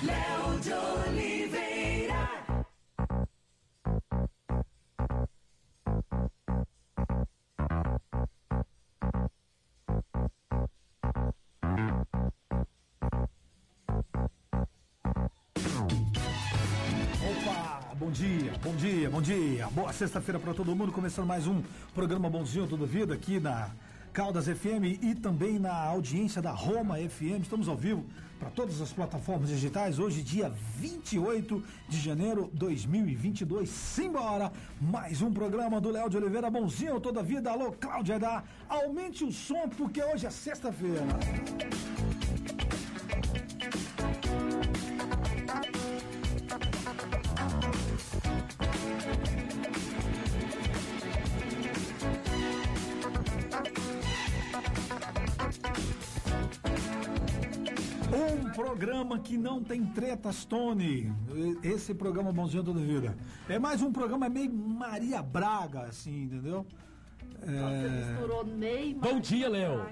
Léo de Oliveira. Opa, bom dia, bom dia, bom dia. Boa sexta-feira para todo mundo, começando mais um programa Bonzinho Toda Vida aqui na Caldas FM e também na audiência da Roma FM. Estamos ao vivo para todas as plataformas digitais. Hoje, dia 28 de janeiro de 2022. Simbora! Mais um programa do Léo de Oliveira Bonzinho Toda Vida. Alô, Cláudia da Aumente o som porque hoje é sexta-feira. Programa que não tem tretas, Tony. Esse programa Bonzinho Toda Vida. É mais um programa meio Maria Braga, assim, entendeu? Você misturou Ney Bom Maria dia, Léo.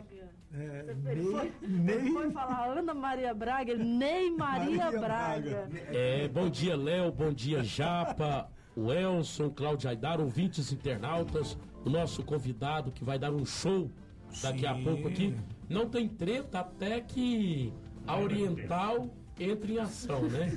É, Ele Ney- foi, Ney- ele foi falar Ana Maria Braga, ele Ney Maria, Maria Braga. Braga. É, bom dia, Léo, bom dia, Japa, o Elson, Cláudio Aidar, ouvintes internautas, o nosso convidado que vai dar um show daqui a Sim. pouco aqui. Não tem treta até que a Oriental entre em ação, né?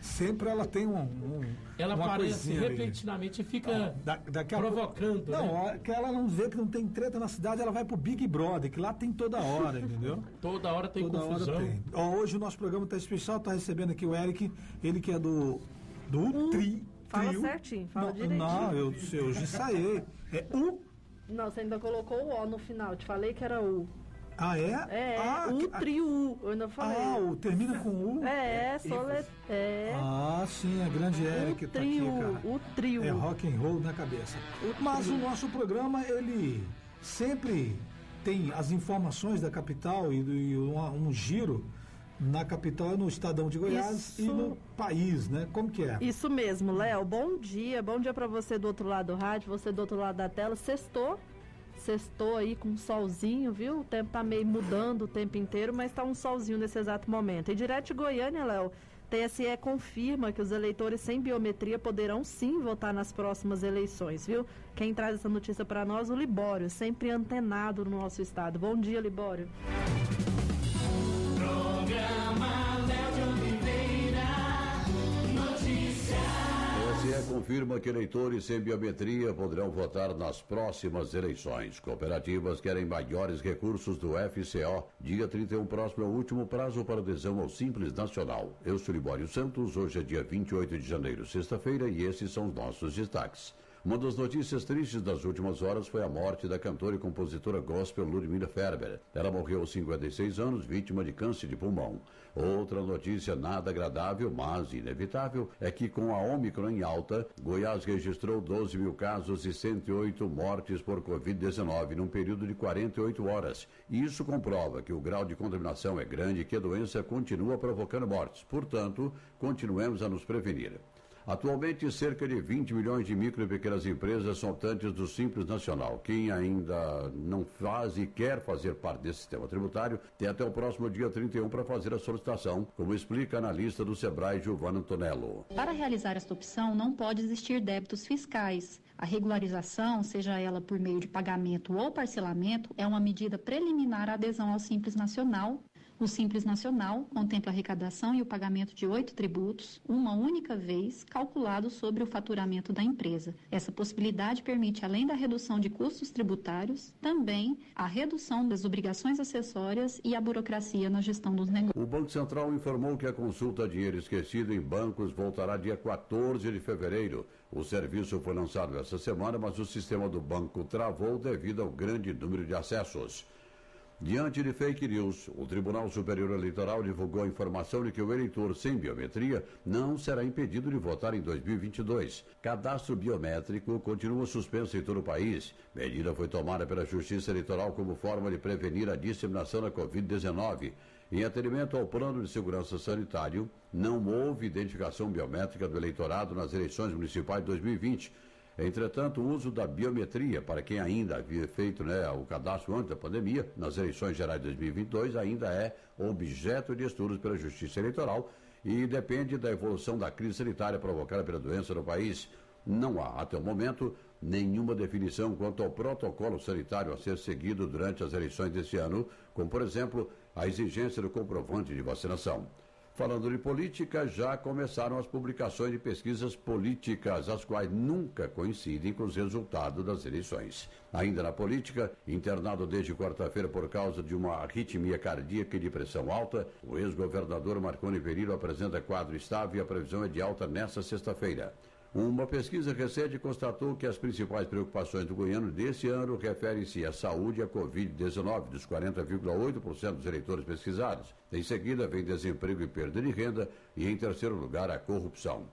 Sempre ela tem um. um Ela uma aparece repentinamente e fica Da- daqui a provocando, Não, né? a hora que ela não vê que não tem treta na cidade, ela vai pro Big Brother, que lá tem toda hora, entendeu? Toda hora tem toda confusão. hora tem. Ó, hoje o nosso programa tá especial, tá recebendo aqui o Eric, ele que é do. Do Tri. Fala trio. certinho, fala não, direitinho. Não, eu, eu já ensaiei. É U. Não, você ainda colocou o O no final, te falei que era U. Ah, é? É, ah, U que- trio U, eu ainda falei. Ah, o termina com U? É, sole... é. Ah, sim, a grande Eric o tá trio, aqui, cara. o trio. É rock and roll na cabeça. O Mas trio. o nosso programa, ele sempre tem as informações da capital e, do- e um, um giro na capital, no Estadão de Goiás Isso. e no país, né? Como que é? Isso mesmo, Léo. Bom dia, bom dia pra você do outro lado do rádio, você do outro lado da tela. Sextou, sextou aí com um solzinho, viu? O tempo tá meio mudando o tempo inteiro, mas tá um solzinho nesse exato momento. E direto de Goiânia, Léo, TSE confirma que os eleitores sem biometria poderão sim votar nas próximas eleições, viu? Quem traz essa notícia pra nós, o Libório, sempre antenado no nosso estado. Bom dia, Libório. Programa confirma que eleitores sem biometria poderão votar nas próximas eleições. Cooperativas querem maiores recursos do FCO. Dia 31 próximo é o último prazo para adesão ao Simples Nacional. Eu sou Libório Santos, hoje é dia 28 de janeiro, sexta-feira, e esses são os nossos destaques. Uma das notícias tristes das últimas horas foi a morte da cantora e compositora gospel Ludmilla Ferber. Ela morreu aos 56 anos, vítima de câncer de pulmão. Outra notícia nada agradável, mas inevitável, é que com a Ômicron em alta, Goiás registrou 12 mil casos e 108 mortes por Covid-19 num período de 48 horas. E isso comprova que o grau de contaminação é grande e que a doença continua provocando mortes. Portanto, continuemos a nos prevenir. Atualmente, cerca de 20 milhões de micro e pequenas empresas são optantes do Simples Nacional. Quem ainda não faz e quer fazer parte desse sistema tributário tem até o próximo dia 31 para fazer a solicitação, como explica a analista do Sebrae, Giovanna Antonello. Para realizar esta opção, não pode existir débitos fiscais. A regularização, seja ela por meio de pagamento ou parcelamento, é uma medida preliminar à adesão ao Simples Nacional. O Simples Nacional contempla a arrecadação e o pagamento de oito tributos, uma única vez, calculado sobre o faturamento da empresa. Essa possibilidade permite, além da redução de custos tributários, também a redução das obrigações acessórias e a burocracia na gestão dos negócios. O Banco Central informou que a consulta dinheiro esquecido em bancos voltará dia 14 de fevereiro. O serviço foi lançado essa semana, mas o sistema do banco travou devido ao grande número de acessos. Diante de fake news, o Tribunal Superior Eleitoral divulgou a informação de que o eleitor sem biometria não será impedido de votar em 2022. Cadastro biométrico continua suspenso em todo o país. Medida foi tomada pela Justiça Eleitoral como forma de prevenir a disseminação da Covid-19. Em atendimento ao plano de segurança sanitário, não houve identificação biométrica do eleitorado nas eleições municipais de 2020. Entretanto, o uso da biometria para quem ainda havia feito né, o cadastro antes da pandemia, nas eleições gerais de 2022, ainda é objeto de estudos pela Justiça Eleitoral e depende da evolução da crise sanitária provocada pela doença no país. Não há, até o momento, nenhuma definição quanto ao protocolo sanitário a ser seguido durante as eleições deste ano, como, por exemplo, a exigência do comprovante de vacinação. Falando de política, já começaram as publicações de pesquisas políticas, as quais nunca coincidem com os resultados das eleições. Ainda na política, internado desde quarta-feira por causa de uma arritmia cardíaca e de pressão alta, o ex-governador Marconi Perillo apresenta quadro estável e a previsão é de alta nesta sexta-feira. Uma pesquisa recente constatou que as principais preocupações do goiano desse ano referem-se à saúde e à Covid-19, dos 40,8% dos eleitores pesquisados. Em seguida, vem desemprego e perda de renda, e em terceiro lugar, a corrupção.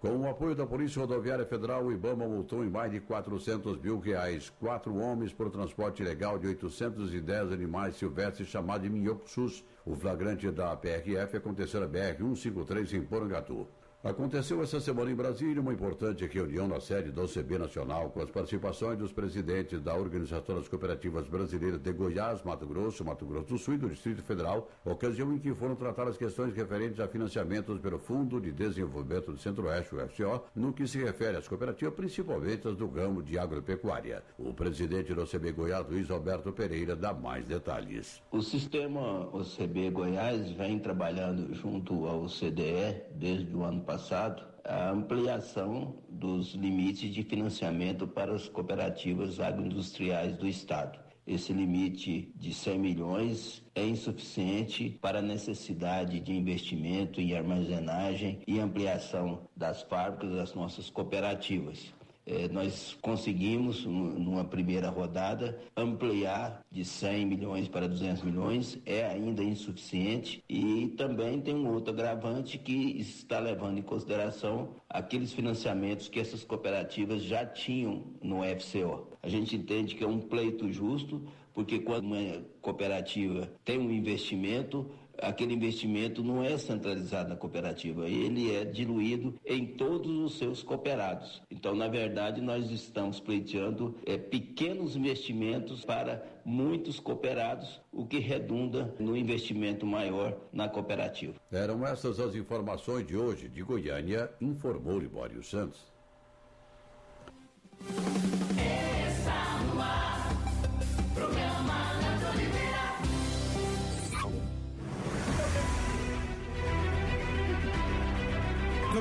Com o apoio da Polícia Rodoviária Federal, o Ibama multou em mais de 400 mil reais quatro homens por transporte ilegal de 810 animais silvestres chamados de minhocsus. O flagrante da PRF aconteceu na BR-153 em Porangatu. Aconteceu essa semana em Brasília uma importante reunião na sede da OCB Nacional com as participações dos presidentes da Organização das Cooperativas Brasileiras de Goiás, Mato Grosso, Mato Grosso do Sul e do Distrito Federal, ocasião em que foram tratadas questões referentes a financiamentos pelo Fundo de Desenvolvimento do Centro-Oeste, o FCO, no que se refere às cooperativas, principalmente as do ramo de agropecuária. O presidente da OCB Goiás, Luiz Alberto Pereira, dá mais detalhes. O sistema OCB Goiás vem trabalhando junto ao CDE desde o ano passado passado a ampliação dos limites de financiamento para as cooperativas agroindustriais do Estado. Esse limite de 100 milhões é insuficiente para a necessidade de investimento em armazenagem e ampliação das fábricas das nossas cooperativas. É, nós conseguimos, numa primeira rodada, ampliar de 100 milhões para 200 milhões, é ainda insuficiente e também tem um outro agravante que está levando em consideração aqueles financiamentos que essas cooperativas já tinham no FCO. A gente entende que é um pleito justo, porque quando uma cooperativa tem um investimento, aquele investimento não é centralizado na cooperativa, ele é diluído em todos os seus cooperados. Então, na verdade, nós estamos pleiteando é, pequenos investimentos para muitos cooperados, o que redunda no investimento maior na cooperativa. Eram essas as informações de hoje de Goiânia, informou Libório Santos.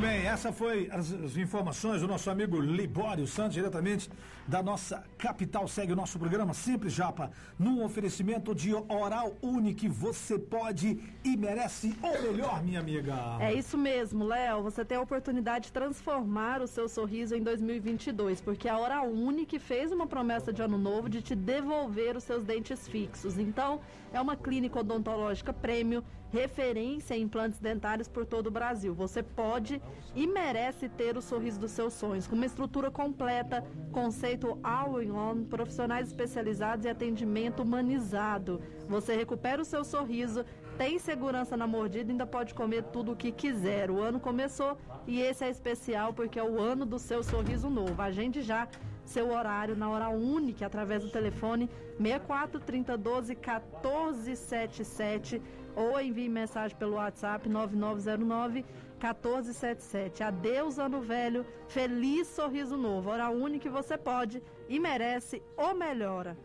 Bem, essa foi as, as, informações do nosso amigo Libório Santos, diretamente da nossa capital. Segue o nosso programa Simples Japa, num oferecimento de Oral Unique. Você pode e merece o melhor, minha amiga. É isso mesmo, Léo. Você tem a oportunidade de transformar o seu sorriso em 2022, porque a Oral Unique fez uma promessa de ano novo de te devolver os seus dentes fixos. Então, é uma clínica odontológica prêmio referência em implantes dentários por todo o Brasil. Você pode e merece ter o sorriso dos seus sonhos, com uma estrutura completa, conceito all-in-one, profissionais especializados e atendimento humanizado. Você recupera o seu sorriso, tem segurança na mordida e ainda pode comer tudo o que quiser. O ano começou e esse é especial porque é o ano do seu sorriso novo. Agende já seu horário na hora única através do telefone 64 30 12 14 77 ou envie mensagem pelo WhatsApp 9909 1477. Adeus, ano velho. Feliz sorriso novo. Hora única que você pode e merece o melhora.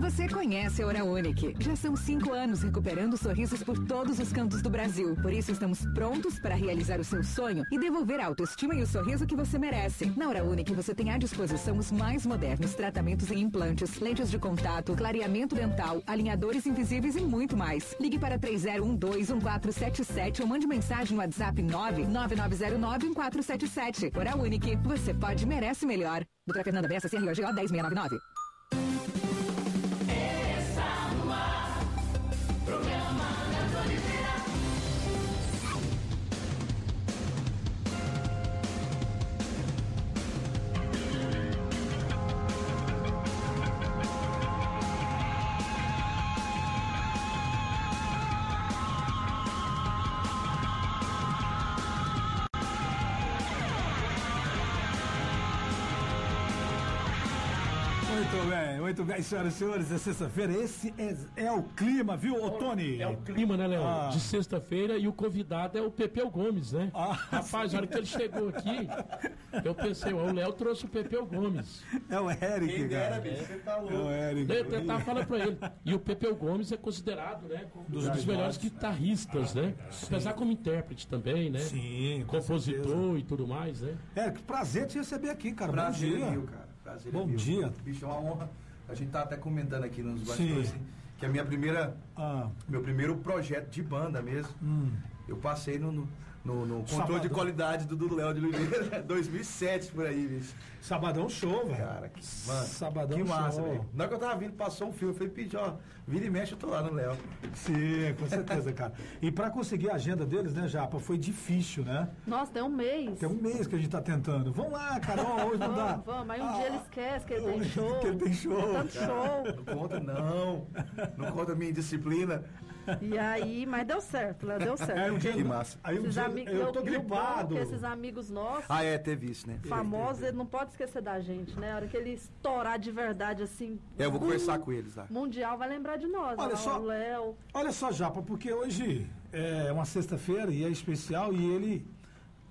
Você conhece a Hora Unique. Já são cinco anos recuperando sorrisos por todos os cantos do Brasil. Por isso estamos prontos para realizar o seu sonho e devolver a autoestima e o sorriso que você merece. Na Hora Unique você tem à disposição os mais modernos tratamentos em implantes, lentes de contato, clareamento dental, alinhadores invisíveis e muito mais. Ligue para 30121477 ou mande mensagem no WhatsApp 999091477. Hora. Você pode merece melhor. Doutora Fernanda Bessa, CROGO 10699. Bem, senhoras e senhores, é sexta-feira, esse é, é o clima, viu, ô Tony? É o clima, né, Léo? Ah. De sexta-feira e o convidado é o Pepeu Gomes, né? Ah, Rapaz, na hora que ele chegou aqui, eu pensei, ó, o Léo trouxe o Pepeu Gomes. É o Eric, cara. É o Eric. Eu tentava falar pra ele. E o Pepeu Gomes é considerado, né, como um dos, melhores guitarristas, né? Apesar como intérprete também, né? Sim, com Compositor e tudo mais, né? Eric, prazer te receber aqui, cara. Prazer Bom dia. é meu, cara. Prazer Bom é meu. dia. Bicho, é uma honra. A gente tá até comentando aqui nos bastidores, Sim. assim, que a minha primeira, Ah, meu primeiro projeto de banda mesmo, eu passei no, no, no- no controle Sabadão. de qualidade do Dudu Léo de Oliveira, 2007 por aí, bicho. sabadão show, velho. Cara, que, mano, Sabadão que massa, show. velho. Na hora que eu tava vindo, passou um filme, eu falei, ó, vira e mexe, eu tô lá no Léo. Sim, com certeza, cara. E pra conseguir a agenda deles, né, Japa, foi difícil, né? Nossa, tem um mês. Tem um mês que a gente tá tentando. Vamos lá, Carol, hoje não dá. Vamos, vamos. Aí um Ah, dia ele esquece que ele tem show. que ele tem show. Tanto show. Não conta, não. Não conta a minha indisciplina. E aí, mas deu certo, Léo, deu certo. Aí um dia, Que massa. Aí um dia amigos, eu tô bom é gripado. que esses amigos nossos, Ah, é, teve isso, né? famosos, ele não pode esquecer da gente, né? A hora que ele estourar de verdade, assim. É, eu vou bum, conversar com eles lá. Mundial vai lembrar de nós. Olha lá, só. O Léo. Olha só, Japa, porque hoje é uma sexta-feira e é especial e ele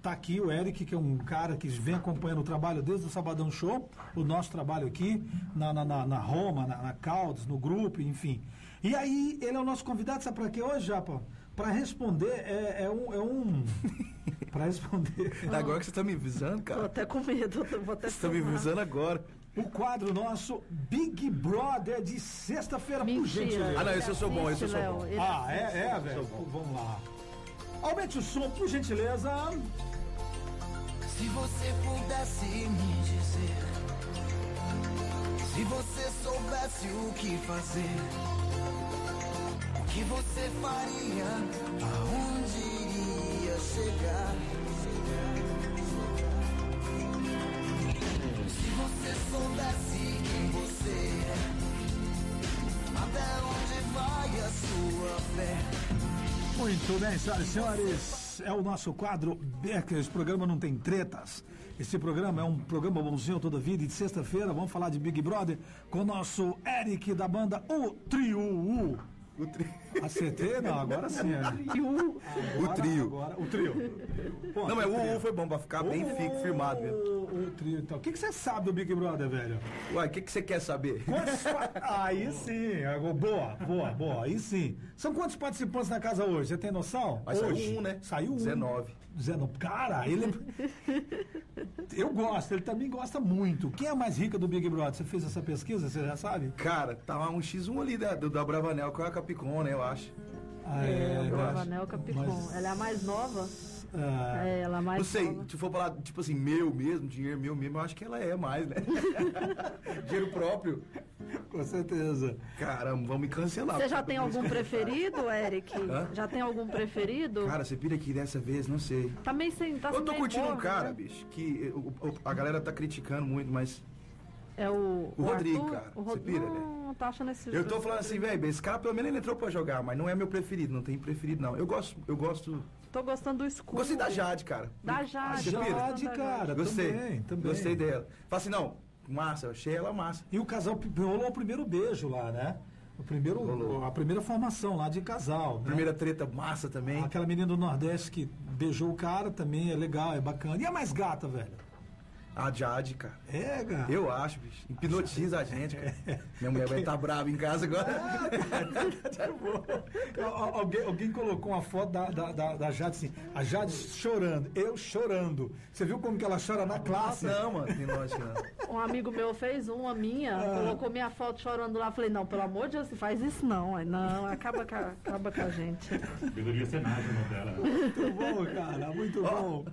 tá aqui, o Eric, que é um cara que vem acompanhando o trabalho desde o Sabadão Show, o nosso trabalho aqui, na, na, na- na Roma, na, na Caldas, no grupo, enfim. E aí, ele é o nosso convidado, sabe para quê hoje, Japa? Para responder, é, é um. É um para responder. Agora que você tá me avisando, Tô cara. até com medo, vou até Você tá me avisando agora. O quadro nosso Big Brother de sexta-feira, por gentileza. Ah, não, esse eu sou bom, esse eu sou bom. ele Ah, é, é, velho. Vamos lá. Aumente o som, por gentileza. Se você pudesse me dizer, se você soubesse o que fazer, o que você faria, aonde iria chegar? Até onde vai a sua fé? Muito bem, senhoras e senhores, é o nosso quadro. Esse programa não tem tretas. Esse programa é um programa bonzinho toda vida. E de sexta-feira vamos falar de Big Brother com o nosso Eric da banda O Trio U. O tri... Acertei? Não, agora sim. Eric. O Agora- trio. Agora, o trio. Pô, Não, mas o o trio. U foi bom pra ficar bem O- fico, firmado mesmo. O, o trio, então. O que, que você sabe do Big Brother, velho? Uai, o que, que você quer saber? Pa- Aí sim, boa, boa, boa, aí sim. São quantos participantes na casa hoje? Você tem noção? Mas saiu Hoje? um, né? Saiu um. 19. 19. Cara, ele. É- Eu gosto, ele também gosta muito. Quem é a mais rica do Big Brother? Você fez essa pesquisa, você já sabe? Cara, tava um X1 ali da, do, da Bravanel com a Capicon, né, eu acho. Ah, É, eu acho. Bravanel Capicon. Mas- Ela é a mais nova. Ah, É, ela mais Não sei, nova. se for falar, tipo assim, meu mesmo, dinheiro meu mesmo, eu acho que ela é mais, né? dinheiro próprio. com certeza. Caramba, vão me cancelar. Você já tem algum disso. preferido, Eric? Hã? Já tem algum preferido? Cara, você pira aqui dessa vez, não sei. Tá meio sem. Tá Eu tô curtindo um cara, né? bicho, que o- o- a galera tá criticando muito, mas É o. O Rodrigo, Arthur? cara. O Você Rod... pira, Não, tá achando esse eu tô falando assim, velho, esse cara pelo menos ele entrou pra jogar, mas não é meu preferido, não tem preferido não. Eu gosto, eu gosto, Tô gostando do escuro. gostei da Jade, cara. Da Jade. Jade, da cara. Gostei, também, também. gostei dela. Fala assim, não, massa, eu achei ela massa. E o casal rolou o primeiro beijo lá, né? O primeiro, Rolou. a primeira formação lá de casal. né? Primeira treta massa também. Aquela menina do Nordeste que beijou o cara também é legal, é bacana. E a mais gata, velho? A Jade, cara. É, cara. Eu acho, bicho. Hipnotiza a gente, cara. Minha mulher vai estar brava em casa agora. Al- al- alguém, alguém colocou uma foto da, da, da, da Jade assim, a Jade chorando, eu chorando. Você viu como que ela chora na classe? Não, mano, tem lógica não. Um amigo meu fez uma minha, Ah. colocou minha foto chorando lá. Falei, não, pelo amor de Deus, faz isso não. Aí, não, acaba com, a, acaba com a gente. Deveria ser nada o nome dela. Muito bom, cara, muito bom.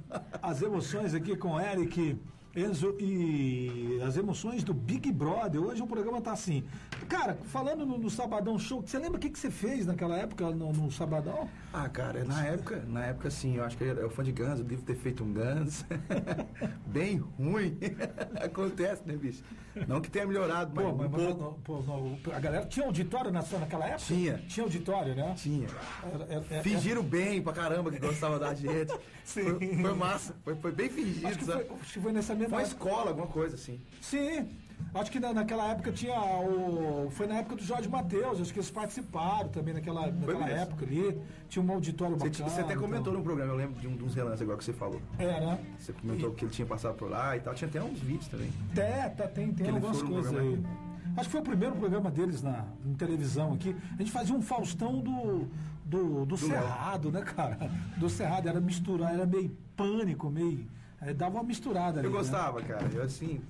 As emoções aqui com Eric, Enzo e as emoções do Big Brother. Hoje o programa tá assim. Cara, falando no, no Sabadão Show, você lembra o que, que você fez naquela época no, no Sabadão? Ah, cara, na época, na época sim, eu acho que eu era fã de Guns, eu devo ter feito um Guns. Bem ruim. Acontece, né, bicho? Não que tenha melhorado, mas Pô, um mas, mas pouco. não, pô, não, a galera tinha auditório nessa, naquela época? Tinha. Tinha auditório, né? Tinha. Era- era- era- Fingiram bem pra caramba que gostava da gente. Sim. Foi, foi massa. Foi, foi bem fingido, Acho que, sabe? foi, acho que foi nessa mesma uma escola, alguma coisa assim. Sim. Acho que na- naquela época tinha o. Foi na época do Jorge Matheus, acho que eles participaram também naquela, naquela época ali. Tinha um auditório Você, bacana. você até comentou então. no programa, eu lembro de um dos relances agora que você falou. É, né? Você comentou que ele tinha passado por lá e tal. Tinha até uns vídeos também. É, tá, tem, tem Que algumas coisas aí. programa Acho que foi o primeiro programa deles na em televisão aqui. A gente fazia um Faustão do, do, do, Cerrado, né, cara? Do Cerrado, era misturar, era meio pânico, meio. É, dava uma misturada ali. Eu né? gostava, cara. Eu assim,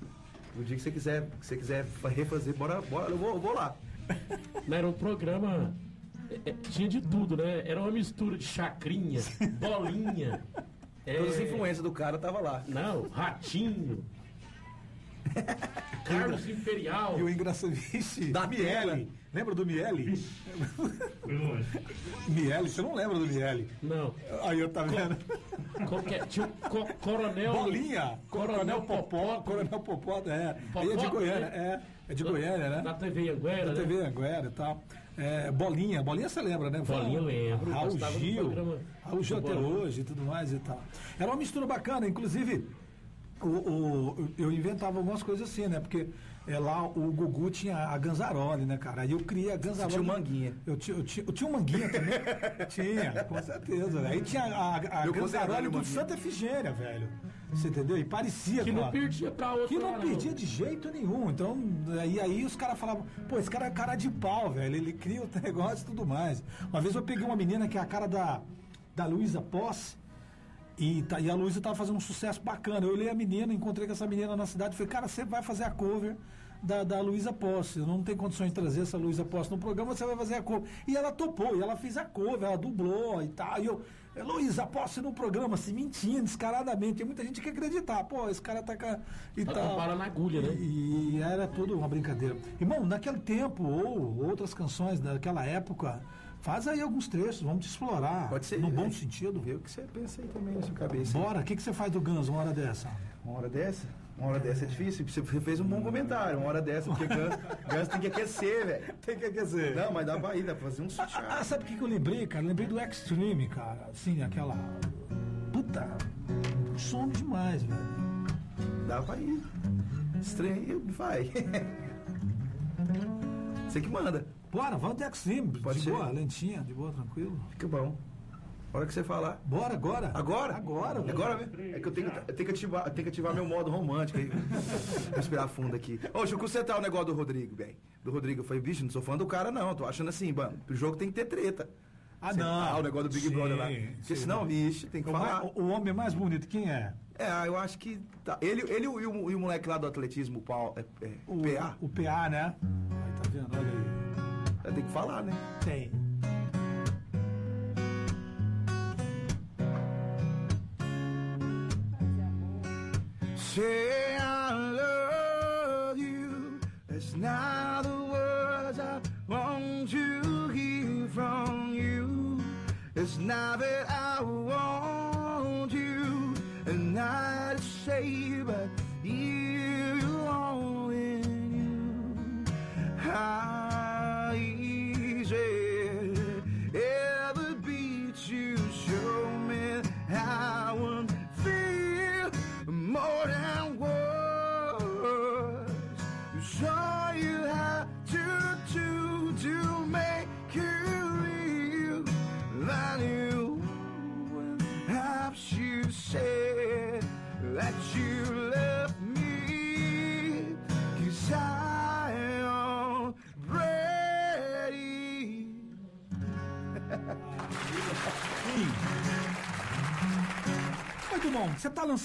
no dia que você quiser, que você quiser refazer, bora, bora, eu vou, eu vou lá. Não, Era um programa. é, é, tinha de tudo, né? Era uma mistura de chacrinha, bolinha. é, Todas as influências do cara tava lá. Não, ratinho. Carlos Imperial. E o engraçado, vixe, Da Miele. Lembra do Miele? Foi longe. Miele, você não lembra do Miele? Não. Aí eu tá vendo? Qual que é? Tinha o co- Coronel. Bolinha, Coronel Popó, Coronel Popó, é. Aí é de Popó, Goiânia, né? é. É de Goiânia, né? Na TV Anguera, Da né? TV Anguera e tal. É, bolinha, Bolinha você lembra, né? Bolinha eu lembro, Raul Gil, Raul Gil até Bolinha. hoje e tudo mais e tal. Era uma mistura bacana, inclusive o, o- eu inventava algumas coisas assim, né? Porque é, lá o Gugu tinha a Ganzaroli, né, cara? Aí eu criei a Ganzaroli. tinha o Manguinha. Eu tinha, eu tinha, eu tinha o Manguinha também. tinha, com certeza. Aí tinha a, a Eu Ganzaroli do. Santa Efigênia, velho. Você entendeu? E parecia Que com não perdia pra outra. que não perdia de jeito nenhum. Então, aí, aí os caras falavam, pô, esse cara é cara de pau, velho. Ele cria o negócio e tudo mais. Uma vez eu peguei uma menina que é a cara da, da Luísa Pós. E, tá- e a Luísa tava fazendo um sucesso bacana. Eu olhei a menina, encontrei com essa menina na cidade e falei, cara, você vai fazer a cover da, da Luísa Posse. Eu não tenho condições de trazer essa Luísa Posse no programa, você vai fazer a cover. E ela topou, e ela fez a cover, ela dublou e tal. E eu, "É, Luísa Posse no programa, assim, mentindo, descaradamente. Tem muita gente que acreditar, pô, esse cara tá com a- e Tá tal. bala na agulha, né? E, e era tudo uma brincadeira. Irmão, naquele tempo, ou outras canções daquela época, faz aí alguns trechos, vamos te explorar. Pode ser. No bom é. sentido. Vê o que você pensa aí também na sua cabeça. Bora, o que, que você faz do Guns uma hora dessa? Uma hora dessa? Uma hora dessa é difícil. Você fez um bom comentário. Uma hora dessa, porque Gans, Gans tem que aquecer, velho. Tem que aquecer. Não, mas dá pra ir, dá pra fazer um sutiã. Ah, sabe o que, que eu lembrei, cara? Eu lembrei do Extreme, cara. Assim, aquela. Puta, some demais, velho. Dá pra ir. Estranho, vai. Você que manda. Bora, vamos do Extreme. Pode de ser. boa, lentinha, de boa, tranquilo. Fica bom. Hora que você falar. Bora, agora. Agora? Agora, velho. Agora mesmo? É que eu tenho, que- eu tenho que ativar, eu tenho que ativar meu modo romântico aí. Respirar fundo aqui. Ô, deixa eu consertar o negócio do Rodrigo, bem. Do Rodrigo, eu falei, bicho, não sou fã do cara, não. Tô achando assim, mano, o jogo tem que ter treta. Ah, Você- não. Ah, o negócio do Big Sim, Brother lá. Porque sim. senão, bicho, tem que O, falar. o- o homem mais bonito, quem é? É, eu acho que. Tá. Ele, ele e, o, e o moleque lá do atletismo, o Paulo. É, é, O PA. O PA, né? Aí, tá vendo? Olha que falar, né? Tem. Say I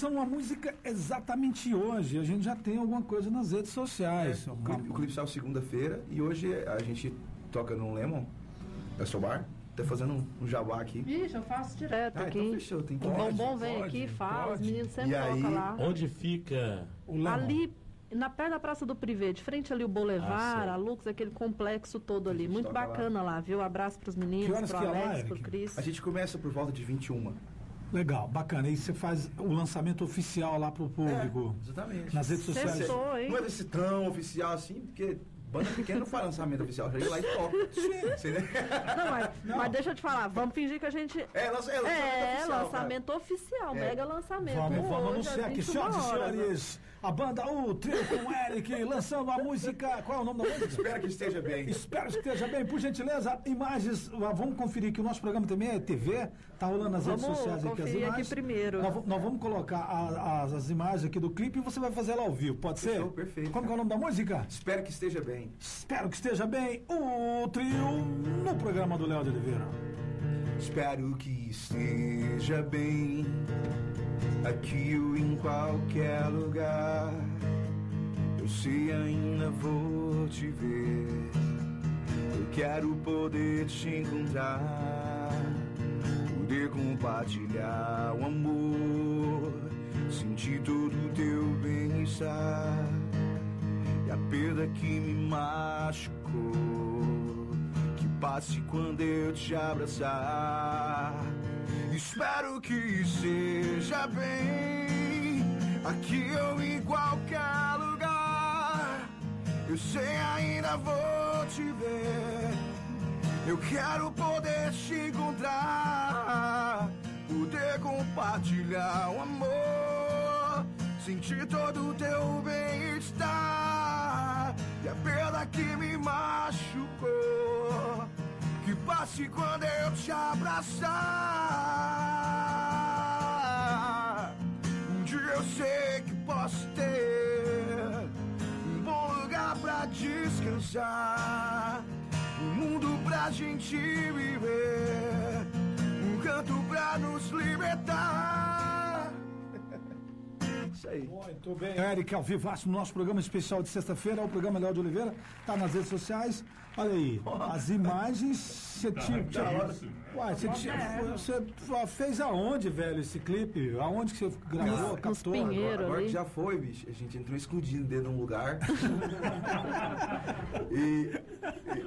Lançando uma música exatamente hoje. A gente já tem alguma coisa nas redes sociais. O clipe, o clipe saiu segunda-feira e hoje a gente toca no Lemon, é o seu bar. Tá fazendo um, um jabá aqui. Ixi, eu faço direto Ah, aqui. então fechou, tem que O bombom vem pode, aqui, fala, os meninos sempre E aí, colocam lá. Onde fica. O Lemon. Ali, na perto da Praça do Privé, de frente ali o Ah, Boulevard, sei. a Lux, aquele complexo todo ali. Muito toca lá. bacana lá, viu? Abraço pros Que meninos, horas pro que é lá, Alex, Eric? pro Cris. A gente começa por volta de 21. Legal, bacana. E você faz o lançamento oficial lá pro público. É, exatamente. Nas redes sociais. Sextou, hein? Não é desse tão oficial assim, porque Banda pequena não faz lançamento oficial, chega lá e toca. Né? Não, mas, mas deixa eu te falar, vamos fingir que a gente. É, lança- é lançamento É, oficial, lançamento oficial, É. mega lançamento. Vamos, vamos anunciar aqui, 21 senhoras e horas. senhores. A banda U, trio com Eric, lançando a música. Qual é o nome da música? Espero que esteja bem. Espero que esteja bem. Por gentileza, imagens. ah, Vamos conferir que o nosso programa também é TV. Tá rolando nas redes Vamos sociais aqui as conferir aqui imagens. primeiro. Nós, nós vamos colocar a- as, as imagens aqui do clipe e você vai fazer ela ao vivo. Pode ser? Fechou, perfeito, Como é o nome da música? Espero que esteja bem. Espero que esteja bem. O trio no programa do Léo de Oliveira. Espero que esteja bem aqui ou em qualquer lugar. Eu sei ainda vou te ver. Eu quero poder te encontrar, poder compartilhar o amor, sentir todo o teu bem-estar e a perda que me machucou. Que passe quando eu te abraçar. Espero que seja bem aqui ou em qualquer lugar. Eu sei ainda vou te ver. Eu quero poder te encontrar, poder compartilhar o amor, sentir todo o teu bem-estar e a perda que me machucou. Passe quando eu te abraçar. Um dia eu sei que posso ter um bom lugar pra descansar. Um mundo pra gente viver. Um canto pra nos libertar. Isso aí. Muito bem. Eric, ao vivaço no nosso programa especial de sexta-feira, o programa Léo de Oliveira, tá nas redes sociais. Olha aí, as imagens, você tinha. que é isso? Uai, você, tinha- você fez aonde, velho, esse clipe? Aonde que você gravou, Nos captou? Agora, agora ali. que já foi, bicho. A gente entrou escondido dentro de um lugar. e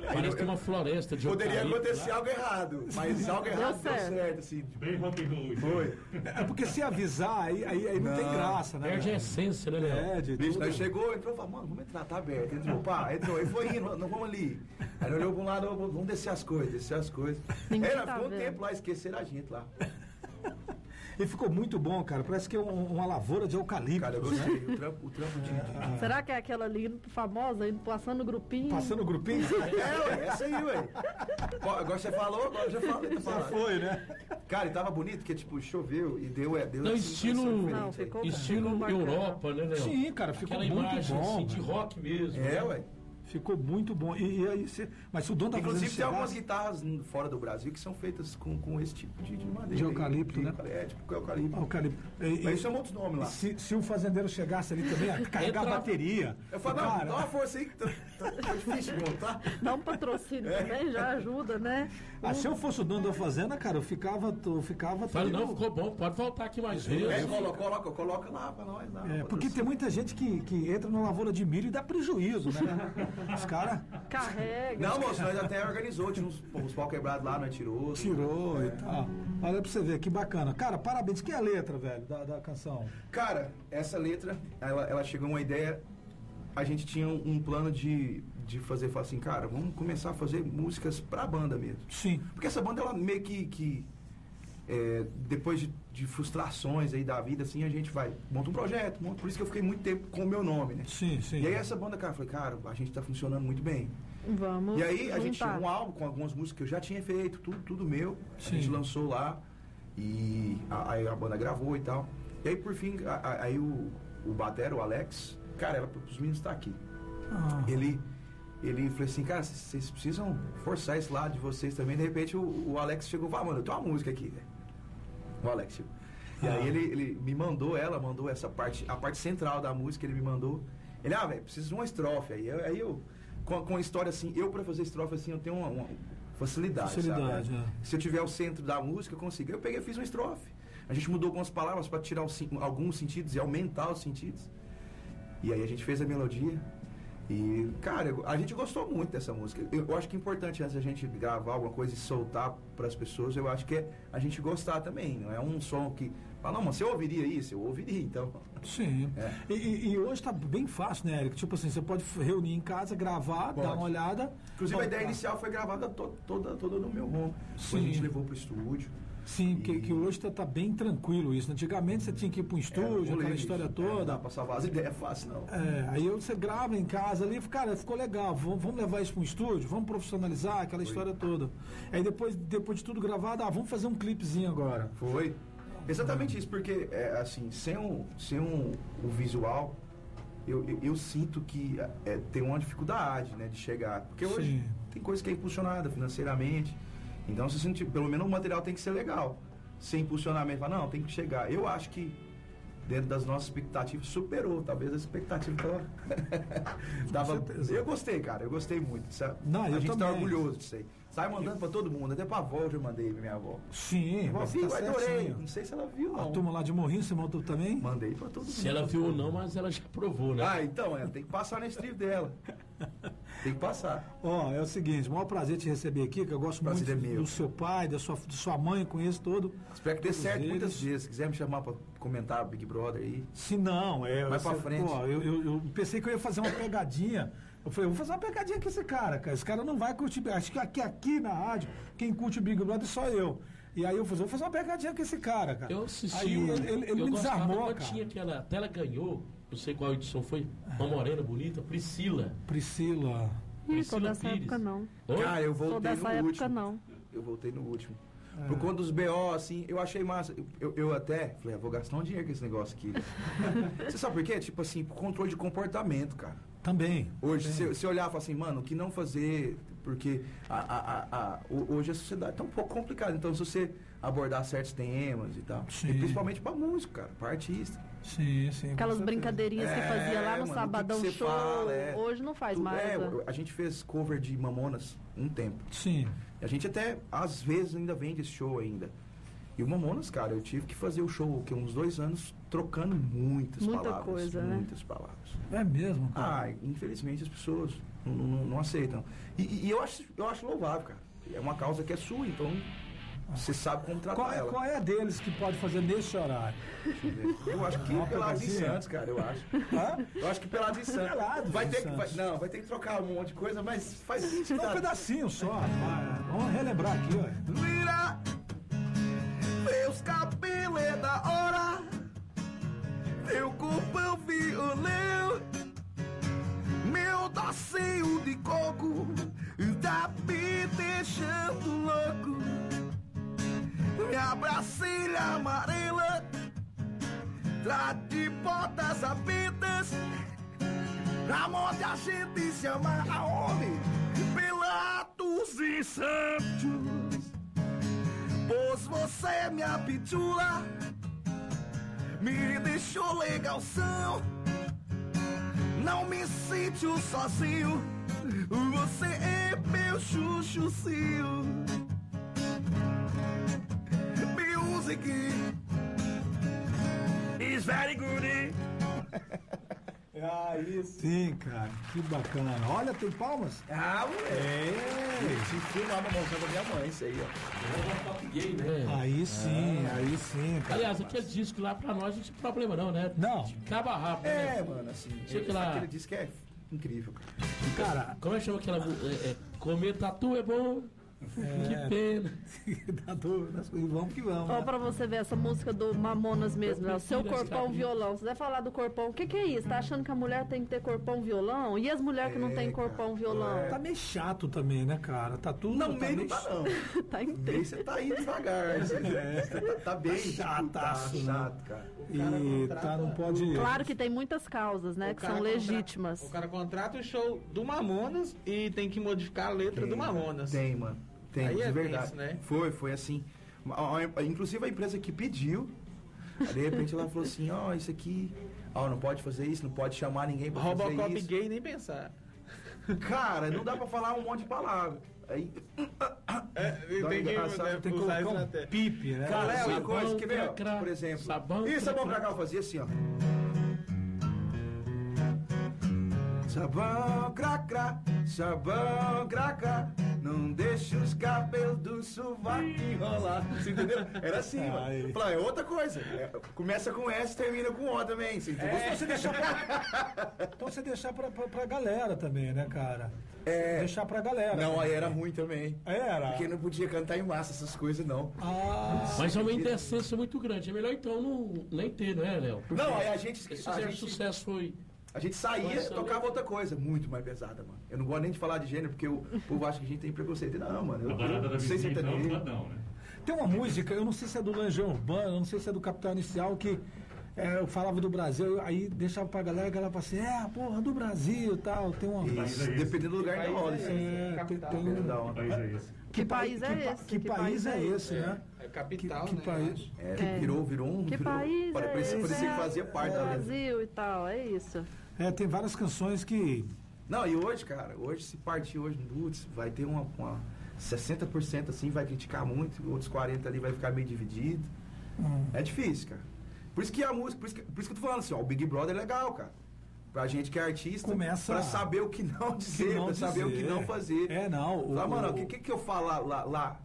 Parece que tem uma floresta de poderia acontecer lá. algo errado. Mas algo errado deu certo. certo, assim. Bem rock and roll. Foi. É porque se avisar, aí, aí, aí não, tem Não. graça, né? Perde a essência, né, Léo? É, de Bicho, tudo. nós chegou, entrou e falou, mano, vamos entrar, tá aberto. Entrou, pá, entrou. Aí foi indo, não vamos ali. Aí ele olhou pra um lado, "Ô, vamos descer as coisas, descer as coisas. Ninguém Aí nós tá ficou um tempo lá, esqueceram a gente lá. E ficou muito bom, cara. Parece que é um- uma lavoura de eucalipto. Cara, eu né? gostei. O trampo, o trampo de... de- Será que é aquela ali famosa, indo passando grupinho? Passando grupinho. É, ué, essa aí, ué. Agora você falou, agora já falei. Tá Já foi, né? Cara, e tava bonito, porque tipo, choveu e deu, é, deu Não, essa estilo- Não, ficou Estilo ficou bacana. Europa, né, Léo? Sim, cara, ficou Aquela muito imagem bom. assim, de rock mesmo. É, né? ué. Ficou muito bom. E, e aí, você... Mas o dono tá Inclusive fazendo tem algumas guitarras fora do Brasil que são feitas com, com esse tipo de, de madeira. De aí. eucalipto, né? É, tipo eucalipto. Ah, o Calipto. E- Mas chama outros nomes lá. se, se o fazendeiro chegasse ali também, a carregar a bateria. Eu falo, não, cara, dá uma força aí que tá, tá, tá difícil montar. Dá um patrocínio É. também, já ajuda, né? Ah, se eu fosse o dono da fazenda, cara, eu ficava. Eu ficava Fala, não, ficou bom, pode voltar aqui mais vezes. É, coloca, coloca, coloca lá pra nós. Lá, É, porque tem muita gente que, que entra na lavoura de milho e dá prejuízo, né? Os caras Carrega. Não, moço, nós até organizou, tinha uns, uns pau quebrados lá, nós tirou. tirou e tal. Olha pra você ver, que bacana. Cara, parabéns. Que é a letra, velho, da, da canção? Cara, essa letra, ela, ela chegou a uma ideia. A gente tinha um plano de, de fazer, falar assim, cara, vamos começar a fazer músicas pra banda mesmo. Sim. Porque essa banda, ela meio que. que, é, depois de, de frustrações aí da vida, assim, a gente vai, monta um projeto, monta, por isso que eu fiquei muito tempo com o meu nome, né? Sim, sim. E aí essa banda, cara, eu falei, cara, a gente tá funcionando muito bem. Vamos E aí a gente juntar. tinha um álbum com algumas músicas que eu já tinha feito, tudo, tudo meu. Sim. A gente lançou lá e a, aí a banda gravou e tal. E aí por fim, a- a- aí o, o Batera, o Alex, cara, era os meninos estar aqui. Ah, Ele, ele falou assim, cara, vocês- precisam forçar esse lado de vocês também. De repente o, o Alex chegou e falou, ah, mano, eu tenho uma música aqui, velho. O Alex chegou. E Ah. aí ele, ele me mandou ela, mandou essa parte, a parte central da música, ele me mandou. Ele, ah, velho, preciso de uma estrofe. Aí eu, aí eu com, com a história assim, eu pra fazer estrofe assim, eu tenho uma, uma facilidade. Facilidade, sabe? é. Se eu tiver o centro da música, eu consigo. Eu peguei e fiz uma estrofe. A gente mudou algumas palavras para tirar sen- alguns sentidos e aumentar os sentidos. E aí a gente fez a melodia. E, cara, a gente gostou muito dessa música. Eu, eu acho que é importante antes da gente gravar alguma coisa e soltar para as pessoas, eu acho que é a gente gostar também. Não é um som que. Fala, não, mas você ouviria isso? Eu ouviria, então. Sim. É. E, e- hoje tá bem fácil, né, Eric? Tipo assim, você pode reunir em casa, gravar, dar Pode. uma olhada. Inclusive a Ó, ideia inicial foi gravada to- toda, toda no meu home. Depois a Sim. gente levou pro estúdio. Sim, que, que hoje tá, tá bem tranquilo isso. Antigamente você tinha que ir para um estúdio, É, aquela polêmico. história É, toda. não dá salvar as ideias fácil, não. É, aí você grava em casa ali, cara, ficou legal, vamos, vamos levar isso para um estúdio, vamos profissionalizar aquela história toda. Aí depois, depois de tudo gravado, ah, vamos fazer um clipezinho agora. Foi. Exatamente isso, porque, é, assim, sem, um, sem um, o visual, eu, eu, eu sinto que é, tem uma dificuldade, né, de chegar. Porque hoje Sim. tem coisa que é impulsionada financeiramente. Então, você sente, pelo menos o material tem que ser legal. Sem impulsionamento, fala, não, tem que chegar. Eu acho que dentro das nossas expectativas superou. Talvez a expectativa tava. dava... certeza. Eu gostei, cara, eu gostei muito. Sabe? Não, a gente tá também. orgulhoso disso aí. Sai mandando pra todo mundo, até pra avó eu já mandei pra minha avó. Sim, Vó, mas filho, tá adorei. certinho. Não sei se ela viu, A não. turma lá de Morrinho, você montou também? Mandei pra todo mundo. Se ela viu ou não, mas ela já provou, né? Ah, então, é, tem que passar na strip dela. Tem que passar. Ó, é o seguinte, maior prazer te receber aqui, que eu gosto muito Prazer é meu. do seu pai, da sua, de sua mãe, conheço todo. Espero que dê certo eles. muitas vezes. Se quiser me chamar pra comentar Big Brother aí. Se não, é. Vai pra frente. pô, eu, eu- eu pensei que eu ia fazer uma pegadinha. Eu falei, eu vou fazer uma pegadinha com esse cara, cara. Esse cara não vai curtir. Acho que aqui, aqui na rádio, quem curte Big Brother é só eu. E aí eu falei, vou fazer uma pegadinha com esse cara, cara. Eu assisti Aí ele, ele, ele eu me desarmou, cara. tinha aquela. Até ela ganhou, não sei qual edição foi, uma morena bonita, Priscila. Priscila. Ih, Priscila toda essa Pires. época não. Oi? Cara, eu voltei Toda essa no época último. não. Eu voltei no último. Por conta dos BO, assim, eu achei massa. Eu, eu até falei, ah, vou gastar um dinheiro com esse negócio aqui. Você sabe por quê? Tipo assim, controle de comportamento, cara. Também. Hoje, se, se olhar e falar assim, mano, o que não fazer, porque a, a, a- a- ho- hoje a sociedade tá um pouco complicada. Então, se você abordar certos temas e tal, Sim. e principalmente pra músico, cara, pra artista. Sim, sim. Aquelas brincadeirinhas que É, fazia lá no mano, que Sabadão que você Show. fala, é. Hoje não faz Tu- mais. é, né? a gente fez cover de Mamonas um tempo. Sim. E a gente até, às vezes, ainda vende esse show ainda. E o Mamonas, cara, eu tive que fazer o show, que uns dois anos, trocando muitas Muita palavras. coisa, né? Muitas palavras. É mesmo, cara. Ah, infelizmente as pessoas não, não- não aceitam. E, e- eu, acho, eu acho louvável, cara. É uma causa que é sua, então você sabe como tratar qual, é, ela. qual é a deles que pode fazer nesse horário? Deixa eu ver. Eu acho que Uma Pelados em pegadinha? Santos, cara, eu acho. Hã? Eu acho que Pelados em Santos. Pelados vai ter que, vai- Santos. não, vai ter que trocar um monte de coisa, mas faz um pedacinho só. Ah, Vamos relembrar aqui, ó. Vira, meus cabelos é da hora, teu corpo é um violão, meu docinho de coco tá me deixando louco. Minha brasilha amarela, traz de botas abertas, moda a gente se ama aonde? Pelados e Santos. Pois você é minha pitula Me deixou legalzão. Não me sinto sozinho. Você é meu chuchuzinho. Music is very good Aí sim, cara. Que bacana. Olha, tem palmas? Ah, moleque É. Se filmar uma mãozinha da minha mãe, isso aí, ó Gay, né? Aí sim, aí sim, cara. Aliás, aquele disco lá pra nós não tinha problema não, né? Não. Acaba rápido, É, né? mano, assim Tinha que lá- Aquele disco é incrível, cara Cara, Como é que chama aquela? É, é, comer tatu é bom. Que pena. dá dúvida, vamos que vamos. Ó, né? pra você ver essa música do Mamonas mesmo, né? O seu corpão violão. Você vai falar do corpão. O que, que é isso? Tá achando que a mulher tem que ter corpão violão? E as mulheres que não É, têm cara. corpão violão? Tá meio chato também, né, cara? Tá tudo. Não, tá meio não meio tá não Tá inteiro. você tá indo devagar. Você tá, tá bem chataço, tá né? chato, cara. E tá, não pode. Claro que tem muitas causas, né? O Que são contrata- legítimas. O cara contrata o show do Mamonas e tem que modificar a letra do Mamonas. Tem, mano. Tem, Aí de é verdade. tenso, né? Foi, foi assim. Inclusive a empresa que pediu, de repente ela falou assim, ó, isso aqui, ó, não pode fazer isso, não pode chamar ninguém pra Robocop fazer isso. gay nem pensar. Cara, não dá pra falar um monte de palavra. Aí, É, tem que, né, Tem que usar colocar isso um até. pipe, né? cara, é uma coisa que, meu, por exemplo, sabão Ih, sabão cracrá. pra cá, eu fazia assim, ó. Sabão, cracra, sabão, cracra. Não deixa os cabelos do sovaco enrolar. Você entendeu? Era assim, Ai. mano. Falei, é outra coisa. É, começa com S, termina com O também. Você entendeu? Então você deixar pra, então você deixar pra, pra, pra galera também, né, cara? É. Deixar pra galera. Não, aí era ruim também. Era? Porque não podia cantar em massa essas coisas, não. Ah, Mas é uma indecência muito grande. É melhor então não, nem ter, né, Léo? Não, aí a gente- Esse a gente- sucesso foi. A gente saía, tocava outra coisa, muito mais pesada, mano. Eu não gosto nem de falar de gênero, porque o povo acha que a gente tem preconceito. Não, mano, eu, eu da não sei se então, sertanejo. não, né? Tem uma música, eu não sei se é do Lanjão Urbano, eu não sei se é do Capital Inicial, que é, eu falava do Brasil, aí deixava pra galera, a galera falava assim, é, porra, do Brasil e tal. Tem uma. Isso, é esse? dependendo do lugar que rola. isso aí. É, tem, tem um- da Que país é esse? Que país é esse? Que, país é esse, né? É capital, que, que né? país? É, virou, virou um. Que virou, país pare- é parecia, esse? parecia que fazia parte da. Brasil e tal, é isso. É, tem várias canções que. Não, e hoje, cara, hoje se partir hoje no Roots, vai ter uma, uma 60% assim, vai criticar muito, outros 40% ali vai ficar meio dividido. hum, É difícil, cara. Por isso que a música, por isso que, por isso que eu tô falando assim, ó, o Big Brother é legal, cara. Pra gente que é artista, Começa pra saber o que não dizer, não pra saber o que dizer. não fazer. É, não, o- Fala, mano, o o- que, que, que eu falo lá, lá, lá?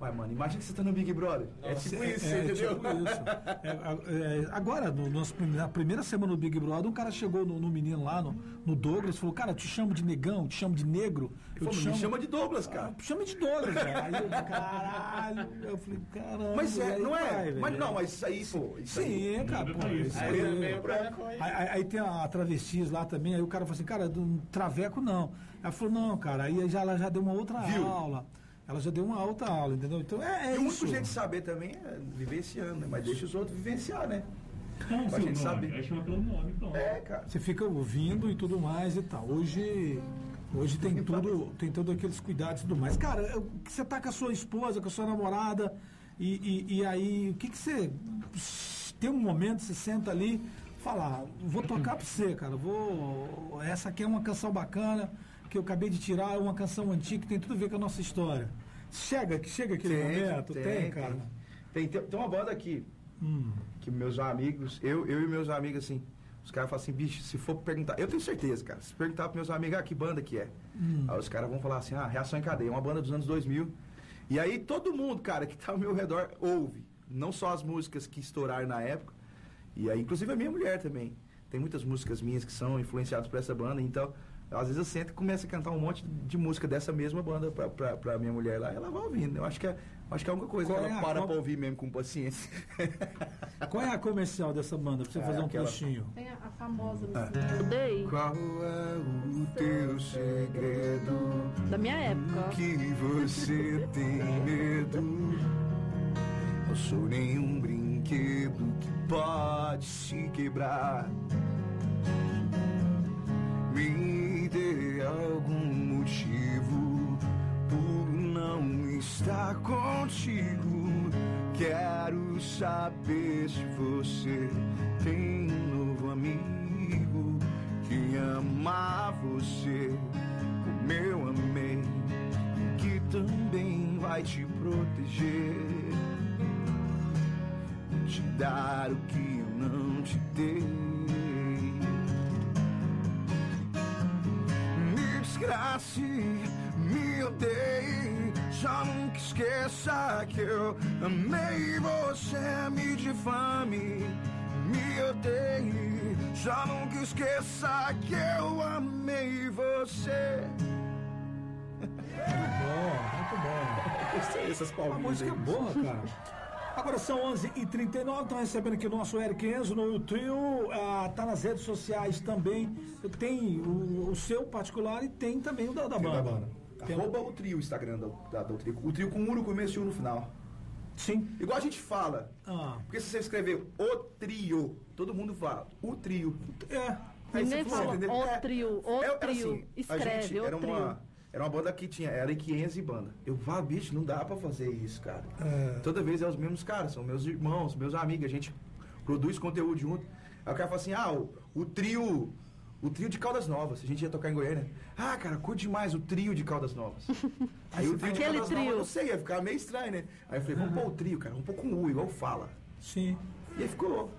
Ué, mano, imagina que você tá no Big Brother. é tipo isso, é, entendeu? tipo isso. É, é, agora, no, nosso na primeira semana do Big Brother, um cara chegou no, no menino lá, no, no Douglas, falou, cara, eu te chamo de negão, te chamo de negro. Eu Falou, te me chamo... chama de Douglas, cara. Ah, chama de Douglas, cara. Aí eu, caralho, eu falei, caramba. Mas é, aí não é? vai, velho. mas não, mas isso aí, pô. Isso aí. Sim, cara, pô. Aí isso Aí aí- aí. Aí, aí- aí tem a travestis lá também, aí o cara falou assim, cara, do traveco não. Ela falou, não, cara, aí já, ela já deu uma outra Viu? aula. Ela já deu uma outra aula, entendeu? Então é, é E o único jeito de saber também é vivenciando, né? Mas deixa os outros vivenciar, né? Não, Pra seu gente nome. saber. Chama pelo nome, pronto. É, cara. Você fica ouvindo e tudo mais e tal. Hoje, hoje tem tudo, tem todos aqueles cuidados e tudo mais. Cara, eu- você tá com a sua esposa, com a sua namorada, e, e, e aí, o que que você. Tem um momento, você senta ali, fala, "Ah, vou tocar pra você, cara. Vou. Essa aqui é uma canção bacana, que eu acabei de tirar, é uma canção antiga que tem tudo a ver com a nossa história. Chega, que chega aquele momento? Tem, cara. Tem, tem, tem uma banda aqui, Hum. que meus amigos, eu, eu e meus amigos, assim, os caras falam assim, bicho, se for perguntar, eu tenho certeza, cara, se perguntar pros meus amigos, ah, que banda que é? Hum. Aí os caras vão falar assim, ah, Reação em Cadeia, uma banda dos anos 2000. E aí todo mundo, cara, que tá ao meu redor, ouve. Não só as músicas que estouraram na época, e aí, inclusive a minha mulher também. Tem muitas músicas minhas que são influenciadas por essa banda, então, às vezes eu sento e começo a cantar um monte de música dessa mesma banda pra, pra, pra minha mulher lá, e ela vai ouvindo. Eu acho que é, acho que é a única coisa Qual que é ela a- para qual- pra ouvir mesmo com paciência. Qual é a comercial dessa banda, pra você É, fazer um aquela- trechinho? Tem a, a famosa Ah. Odeio, Qual é o teu segredo? da minha época. que você tem medo. Não sou nenhum brinquedo que pode se quebrar. Estar contigo. Quero saber se você tem um novo amigo que ama você como eu amei, que também vai te proteger, te dar o que eu não te dei. Me desgrace, me odeie, já nunca esqueça que eu amei você, me difame, me odeie, já nunca esqueça que eu amei você. Bom, muito bom. Gostei dessas A palminhas música é aí. boa, cara. Agora são 11h39, estão recebendo aqui o nosso Eric Enzo no trio. Ah, tá nas redes sociais também. Tem o, o seu particular e tem também o da, da banda. Tem- Arroba o trio, o Instagram do, da- do trio. O trio com um no começo e um no final. Sim. Igual a gente fala. Ah, Porque se você escrever o trio, todo mundo fala o trio. é. Aí Ninguém você fala entendeu? o É, trio, o era trio. assim, a Escreve, gente o era trio. uma Era uma banda que tinha Eric Enzo e banda. Eu falo, bicho, não dá pra fazer isso, cara. É. Toda vez é os mesmos caras, são meus irmãos, meus amigos, a gente produz conteúdo junto. Aí o cara fala assim, ah, o, o trio. O trio de Caldas Novas, a gente ia tocar em Goiânia. Ah, cara, curte demais o trio de Caldas Novas. Aí o trio de Aquele Caldas trio. Novas, não sei, ia ficar meio estranho, né? Aí eu falei, vamos pôr o trio, cara, vamos pôr com U, igual fala. Sim. E aí ficou.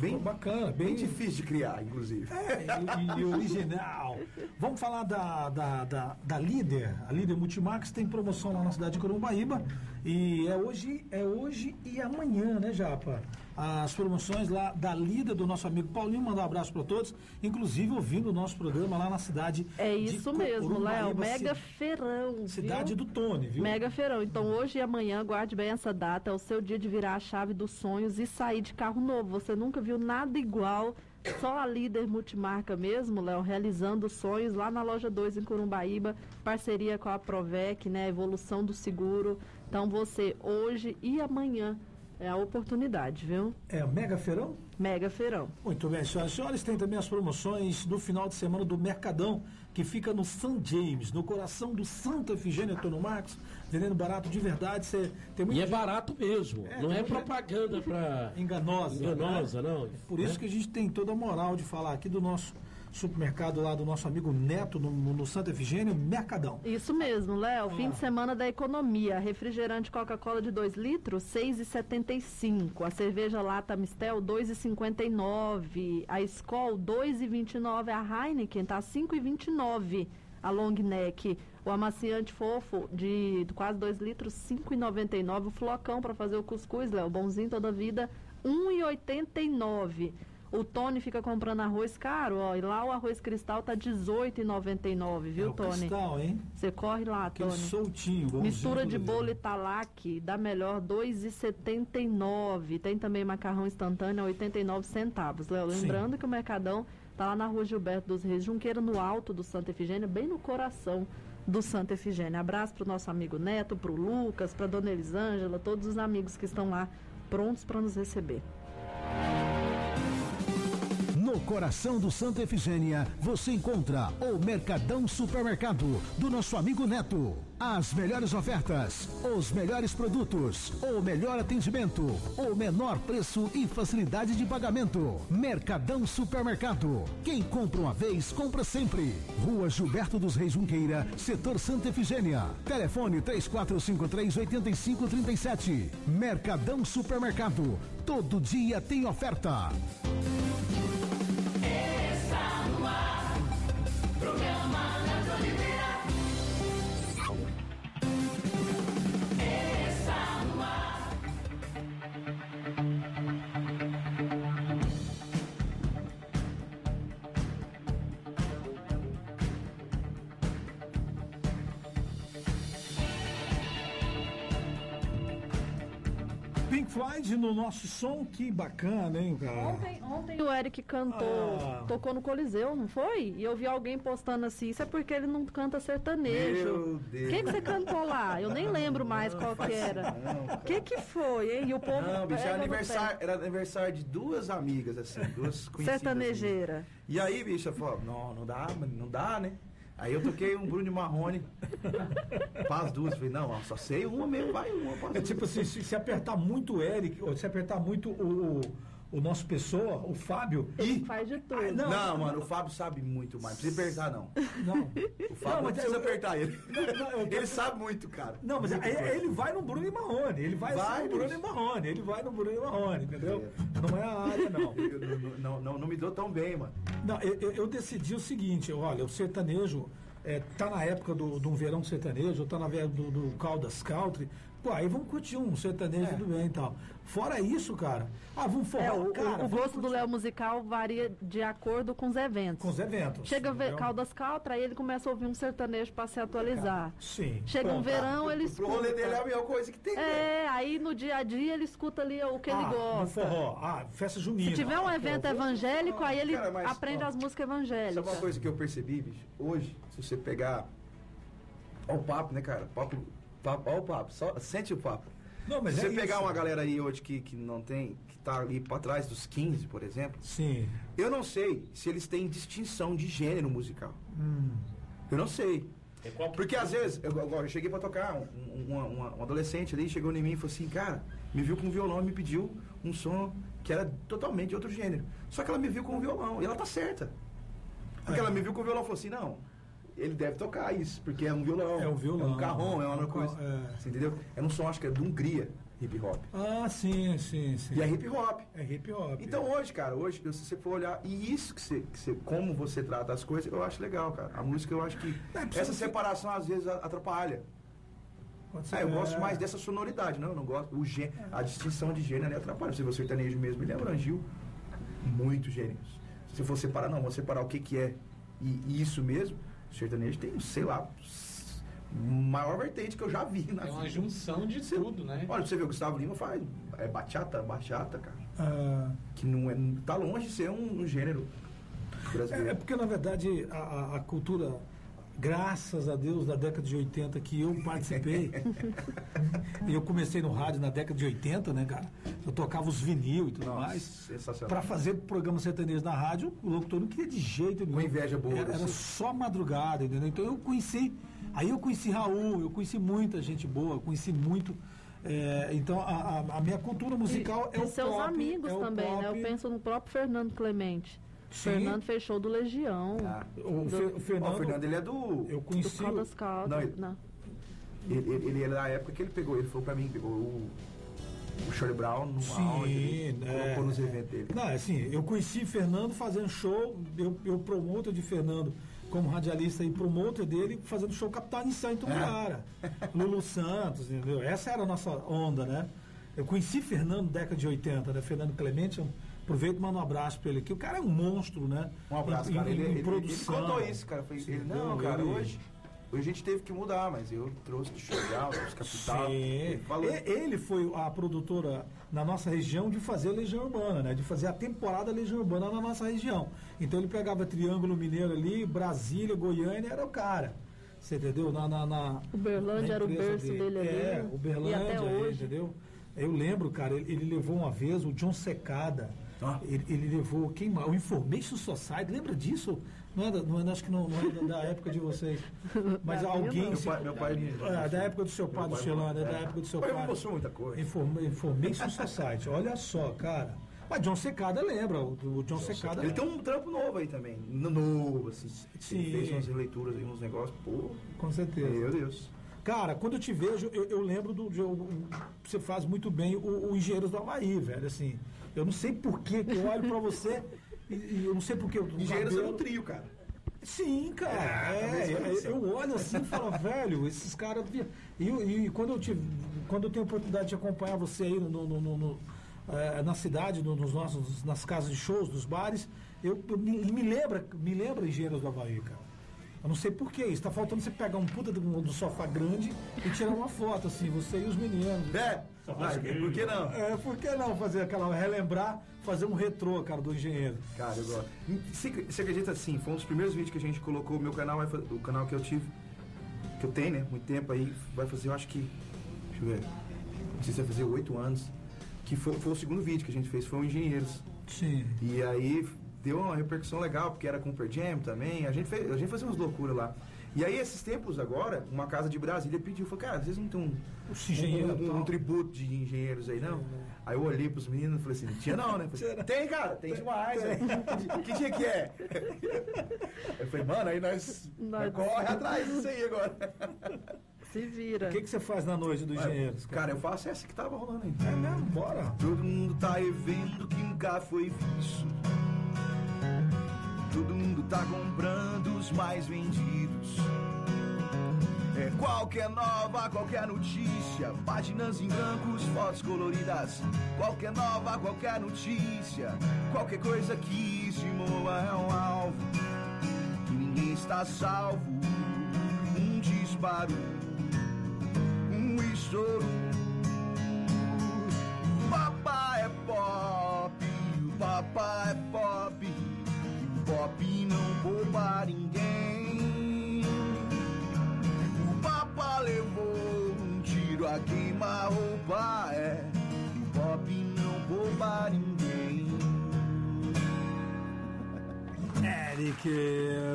Bem bacana, Bem bem difícil de criar, inclusive. É, e, e original. Vamos falar da, da, da, da líder. A líder Multimax tem promoção lá na cidade de Corumbaíba. E é hoje, é hoje e amanhã, né, Japa? As promoções lá da líder do nosso amigo Paulinho. Mandar um abraço para todos. Inclusive ouvindo o nosso programa lá na cidade É de isso mesmo, Léo. Mega feirão. Cidade viu? do Tony, viu? Mega feirão. Então hoje e amanhã, guarde bem essa data. É o seu dia de virar a chave dos sonhos e sair de carro novo. Você nunca viu nada igual. Só a líder multimarca mesmo, Léo, realizando sonhos lá na loja 2 em Corumbaíba, parceria com a Provec, né? Evolução do seguro. Então você, hoje e amanhã, é a oportunidade, viu? É Mega Feirão? Mega feirão. Muito bem, senhoras e senhores, tem também as promoções do final de semana do Mercadão, que fica no St. James, no coração do Santa Efigênia Antônio Marcos, vendendo barato de verdade. Você tem muita E é gente- barato mesmo. É, não é propaganda pra. enganosa. Enganosa, né? não. Por isso que a gente tem toda a moral de falar aqui do nosso supermercado lá, do nosso amigo Neto, no, no Santa Mercadão. Isso mesmo, Léo. Fim de semana da economia. Refrigerante Coca-Cola de 2 litros, 6,75. A cerveja Lata Mistel, 2,59. A Skol, 2,29. A Heineken tá 5,29. A Long Neck. O amaciante fofo de quase 2 litros, 5,99. O flocão para fazer o cuscuz, Léo. Bonzinho toda vida, 1,89. O Tony fica comprando arroz caro, ó. E lá o arroz cristal tá 18,99, viu, É o Tony? cristal, hein? Você corre lá, Aquele Tony. soltinho. Mistura de bolo. Italac, dá melhor 2,79. Tem também macarrão instantâneo a 89 centavos. Léo, Sim. lembrando que o Mercadão tá lá na rua Gilberto dos Reis, Junqueira, no alto do Santa Efigênia, bem no coração do Santa Efigênia. Abraço pro nosso amigo Neto, pro Lucas, pra dona Elisângela, todos os amigos que estão lá prontos para nos receber. No coração do Santa Efigênia, você encontra o Mercadão Supermercado do nosso amigo Neto. As melhores ofertas, os melhores produtos, o melhor atendimento, o menor preço e facilidade de pagamento. Mercadão Supermercado. Quem compra uma vez, compra sempre. Rua Gilberto dos Reis Junqueira, setor Santa Efigênia. Telefone 3453-8537. Mercadão Supermercado. Todo dia tem oferta. No nosso som, que bacana, hein, cara? Ontem, ontem o Eric cantou, Ah. tocou no Coliseu, não foi? E eu vi alguém postando assim, isso é porque ele não canta sertanejo. Meu O Deus. que, que você cantou lá? Eu nem lembro mais qual que era. O que, que foi, hein? E o povo. Não, bicho, era aniversário, era aniversário de duas amigas, assim, duas conhecidas. Sertanejeira. assim. E aí, bicho, eu falei, não, não dá, não dá, né? Aí eu toquei um Bruno Marrone para as duas. Falei, não, só sei uma mesmo, vai uma. É tipo assim, se, se apertar muito o Eric, ou se apertar muito o, o, o nosso pessoa, o Fábio, Ele faz de tudo. não. Não, mano, o Fábio sabe muito mais. Não precisa apertar, não. não. O Fábio não, mas precisa eu- apertar ele. não, eu Ele sabe muito, cara. Não, mas Muito coisa. ele vai no Bruno e Marrone, ele vai, Vai, assim no Bruno e Marrone, ele vai no Bruno e Marrone, entendeu? Não é a área, não. Não, não, não, não me dou tão bem, mano. Não, eu, eu- decidi o seguinte, olha, o sertanejo é, tá na época do, de um verão sertanejo, tá na época do, do Caldas Country, pô, aí vamos curtir um sertanejo, tudo bem e tal. Fora isso, cara, ah, vamos forró, É, o, o- cara, o vamos gosto do Léo musical varia de acordo com os eventos. com os eventos. Chega a ver? Caldas Caltra, aí ele começa a ouvir um sertanejo pra se atualizar. Sim. Chega um pronto. verão, ele Pro rolê escuta. dele é a melhor coisa que tem. né? É, aí no dia a dia ele escuta ali o que ele Ah, no gosta. forró, ah, festa junina. Se tiver um Ah, evento forró. evangélico, aí ele Cara, mas, aprende ó, as músicas Sabe evangélicas. uma coisa que eu percebi, bicho? Hoje, se você pegar. Olha o papo, né, cara? Papo, papo, olha o papo, só, sente o papo. Não, mas se é você pegar isso. uma galera aí hoje que, que não tem, que tá ali pra trás dos 15, por exemplo, Sim. eu não sei se eles têm distinção de gênero musical. Hum. Eu não sei. É qual- Porque às vezes, eu, eu- eu cheguei pra tocar, um, um- uma- uma- um adolescente ali chegou em mim e falou assim, cara, me viu com um violão e me pediu um som que era totalmente de outro gênero. Só que ela me viu com um violão, e ela tá certa. Porque É. ela me viu com o violão e falou assim, não, ele deve tocar isso, porque é um violão. É um violão. É um carrom, é uma É coisa. é. Você entendeu? É um som, acho que é de Hungria. hip hop. Ah, sim, sim, sim. E é hip hop. É hip hop. Então hoje, cara, hoje, se você for olhar, e isso que você, que você- como você trata as coisas, eu acho legal, cara. A música eu acho que essa separação às vezes atrapalha. É, eu gosto é. mais dessa sonoridade, não, eu não gosto. O gê, a distinção de gênero ali atrapalha. Se você sertanejo mesmo, ele abrangiu muitos gêneros. Se você for separar, não, vou separar o que, que é e, e isso mesmo, o sertanejo tem, sei lá, maior vertente que eu já vi na É uma vida. junção de tudo, né? Olha, pra você ver, o Gustavo Lima faz é bachata, bachata, cara. Ah, Que não é, tá longe de ser um, um gênero brasileiro. É, é porque, na verdade, a, a- a cultura, graças a Deus, da década de 80 que eu participei, e eu comecei no rádio na década de 80, né, cara? Eu tocava os vinil e tudo Nossa, mais. sensacional. Pra fazer programa sertanejo na rádio, o locutor não queria de jeito nenhum. Uma inveja boa Era, era desse. só madrugada, entendeu? Então eu conheci, aí eu conheci Raul, eu conheci muita gente boa, eu conheci muito. é, então a, a- a minha cultura musical e, é e o seus pop, amigos é também, né? Eu pop. penso no próprio Fernando Clemente. Sim. Fernando fez show do Legião. O, do, Fe- o Fernando, Ó, o Fernando, ele é do. eu do conheci. o- Caldas Caldas. Não, ele- Não. Ele, ele, ele é da época que ele pegou, ele falou pra mim, pegou o, o Charlie Brown no Sim, ele é. colocou nos eventos dele. Não, assim, eu conheci Fernando fazendo show, eu, eu promotor de Fernando como radialista e promotor dele fazendo show Capitão Nissan em Tumbiara. Lulu Santos, entendeu? Essa era a nossa onda, né? Eu conheci Fernando na década de 80, né? Fernando Clemente, eu aproveito e mando um abraço pra ele aqui. O cara é um monstro, né? Um abraço, Em- cara. em- Ele, em ele, ele produção. contou isso, cara. Foi, ele, não, Ele- cara, hoje, hoje a gente teve que mudar, mas eu trouxe de showdown, trouxe capital. Sim. Ele Ele foi a produtora na nossa região de fazer a Legião Urbana, né? De fazer a temporada Legião Urbana na nossa região. Então ele pegava Triângulo Mineiro ali, Brasília, Goiânia, era o cara. Você entendeu? Na, na, na- Uberlândia na era o berço dele ali. É, Uberlândia, E até aí, hoje. entendeu? Eu lembro, cara, ele, ele levou uma vez o John Secada. Ah. Ele, ele levou quem mais? O Information Society, lembra disso? Não é, da- não é- acho que não, não é da, da época de vocês. Mas alguém. Meu pai- meu pai- é, da época do seu pai, do Xelano, é da época do seu pai. ele mostrou muita coisa. Inform, Information Society, olha só, cara. Mas John Secada lembra, o, o John Secada. Ele tem um trampo novo aí também. no- Novo, assim. Sim. Ele fez umas releituras aí, uns negócios. Pô, Com certeza. meu Deus. Cara, quando eu te vejo, eu, eu lembro do. eu- você faz muito bem o, o Engenheiros do Havaí, velho. Assim, eu não sei por que eu olho pra você e, e eu não sei por que. Engenheiros é um trio, cara. Sim, cara. É, É, é, isso. eu olho assim e falo, velho, esses caras. E, e quando, eu tive, quando eu tenho a oportunidade de acompanhar você aí no, no- no- no- eh, na cidade, no- nos nossos, nas casas de shows, nos bares, eu, eu me, me lembra, me lembra Engenheiros do Havaí, cara. Eu não sei porquê. Está faltando você pegar um puta do, do sofá grande e tirar uma foto, assim, você e os meninos. É, mas por que não? É, por que não fazer aquela. relembrar, fazer um retrô, cara, do engenheiro? Cara, eu gosto. Você, acredita assim? Foi um dos primeiros vídeos que a gente colocou. O meu canal, o canal que eu tive, que eu tenho, né? Muito tempo aí, vai fazer, eu acho que. Deixa eu ver. Não sei se vai fazer oito anos. Que foi, foi o segundo vídeo que a gente fez, foi o Engenheiros. Sim. E aí deu uma repercussão legal, porque era com o Per Jam também. A gente, fez, a gente fazia umas loucuras lá. E aí, esses tempos agora, uma casa de Brasília pediu, falou, cara, vocês não tem um, um, um, um tributo de engenheiros aí, não? Aí eu olhei pros meninos e falei assim, tinha não, né? Falei, tem, cara, tem demais. né? Que dia que é? Eu falei, mano, aí nós, Nós- corre atrás disso aí agora. Se vira. O que, que você faz na noite do engenheiros? Cara, eu faço essa que tava rolando aí. É mesmo? Bora. Todo mundo tá revendo que nunca foi visto. Todo mundo tá comprando os mais vendidos. É qualquer nova, qualquer notícia. Páginas em brancos, fotos coloridas. Qualquer nova, qualquer notícia. Qualquer coisa que mova é um alvo. Que ninguém está salvo. Um disparo, um estouro. Poupa ninguém. O papa levou um tiro a queima-roupa, é, o pop não poupa ninguém. Eric,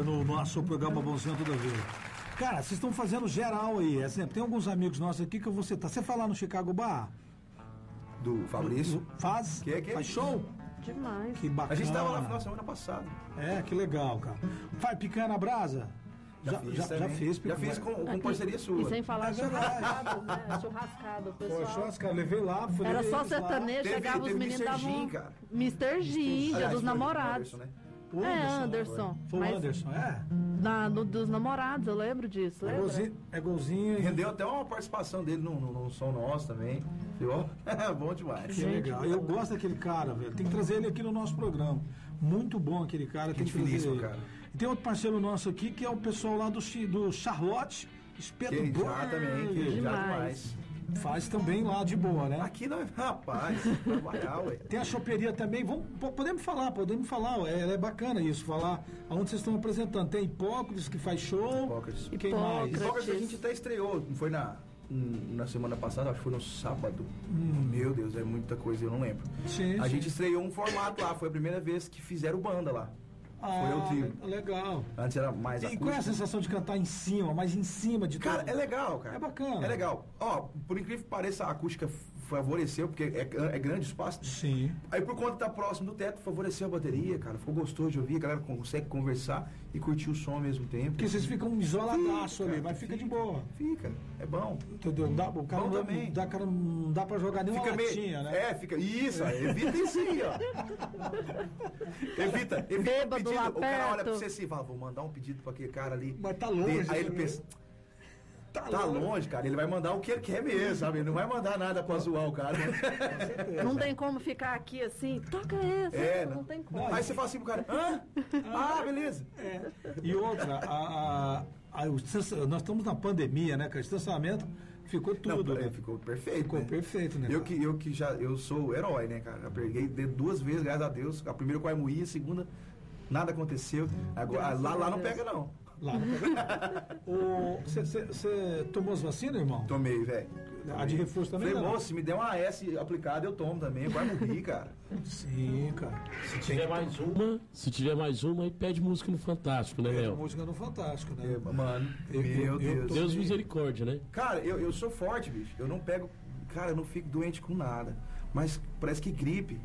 no nosso programa Bonzinho Toda Vez. Cara, vocês estão fazendo geral aí. Exemplo, tem alguns amigos nossos aqui que eu vou citar. Você falar no Chicago Bar? Do Fabrício? Faz? Que- que- Faz show? Demais. Que bacana. A gente tava lá no final de semana passada. É, que legal, cara. Faz picanha na brasa? Já- fiz já- já também. fez, Já fiz Velho. com, com Aqui. parceria sua. E sem falar É churrascado, né? Churrascado, o Pô, pessoal. churrasco, levei lá, Era só sertanejo, Teve- chegava os meninos Mr. davam. Gin, cara. Mr. Gin, dia dos namorados. Anderson, né? O É, Anderson, Anderson. Foi o Anderson, é. na, no, dos namorados, eu lembro disso. É Lembra? golzinho, é golzinho. e- Rendeu até uma participação dele no, no, no som nosso também. Viu? Bom demais. Que legal. Eu gosto daquele cara, velho. Tem que trazer ele aqui no nosso programa. Muito bom aquele cara, tem que trazer finíssima, ele. cara. E tem outro parceiro nosso aqui que é o pessoal lá do, do Charlotte, Espeto Que Burger. também, que Demais. demais. Faz também lá de boa, né? Aqui não é. Rapaz, trabalhar, ué. Tem a choperia também. Vamos, po- podemos falar, podemos falar. É, é bacana isso, falar aonde vocês estão apresentando. Tem Hipócrates que faz show. Hipócrates. E quem mais? Hipócrates. Hipócrates a gente até estreou, não foi na, na semana passada, acho que foi no sábado. Meu Deus, é muita coisa, eu não lembro. Sim, A sim. gente estreou um formato lá, foi a primeira vez que fizeram banda lá. Ah, o trio. legal. Antes era mais E qual é a sensação de cantar em cima, mais em cima de Cara, tudo? é legal, cara. É bacana. É legal. Ó, por incrível que pareça, a acústica favoreceu, porque é, é grande o espaço. Sim. Aí por conta de estar próximo do teto, favoreceu a bateria, cara. Ficou gostoso de ouvir, a galera consegue conversar e curtir o som ao mesmo tempo. Porque vocês ficam isoladaço Fica, ali, mas fica de boa. Fica, é bom. Entendeu? Dá, o cara Bom não, também. dá, cara, não dá pra jogar nem uma Fica meio. latinha, né? É, fica. Isso, evita isso aí, ó. evita, evita. Bêbado um pedido. o cara olha pra você assim e fala, vou mandar um pedido pra aquele cara ali. Mas tá longe, Aí ele né? pensa. Tá, longe, cara. Ele vai mandar o que ele quer mesmo, sabe? Ele não vai mandar nada pra zoar o cara. Não tem como ficar aqui assim, toca esse. É, não, não. tem como. Aí você fala assim pro cara, hã? Ah, beleza. E outra, a, a- a- o nós estamos na pandemia, né? Com o distanciamento ficou tudo. Não, né? é, ficou perfeito. Ficou né? perfeito, né? Eu cara? que, eu que já, eu sou herói, né, cara? Eu peguei de- duas vezes, graças a Deus. A primeira eu quase morri, a segunda nada aconteceu. Agora, lá, a lá não pega, não. Lá no- Você tomou as vacinas, irmão? Tomei, velho. A de reforço também? Falei, moço, se me der uma AS aplicada, eu tomo também. Quase morri, cara. Sim, cara. Se tiver mais uma, se tiver mais uma, aí pede música no Fantástico, né, Léo? música no Fantástico, né? Mano, Eu- meu eu- eu Deus. tô- Deus misericórdia, né? Cara, eu, eu sou forte, bicho. Eu não pego. Cara, eu não fico doente com nada. Mas parece que gripe.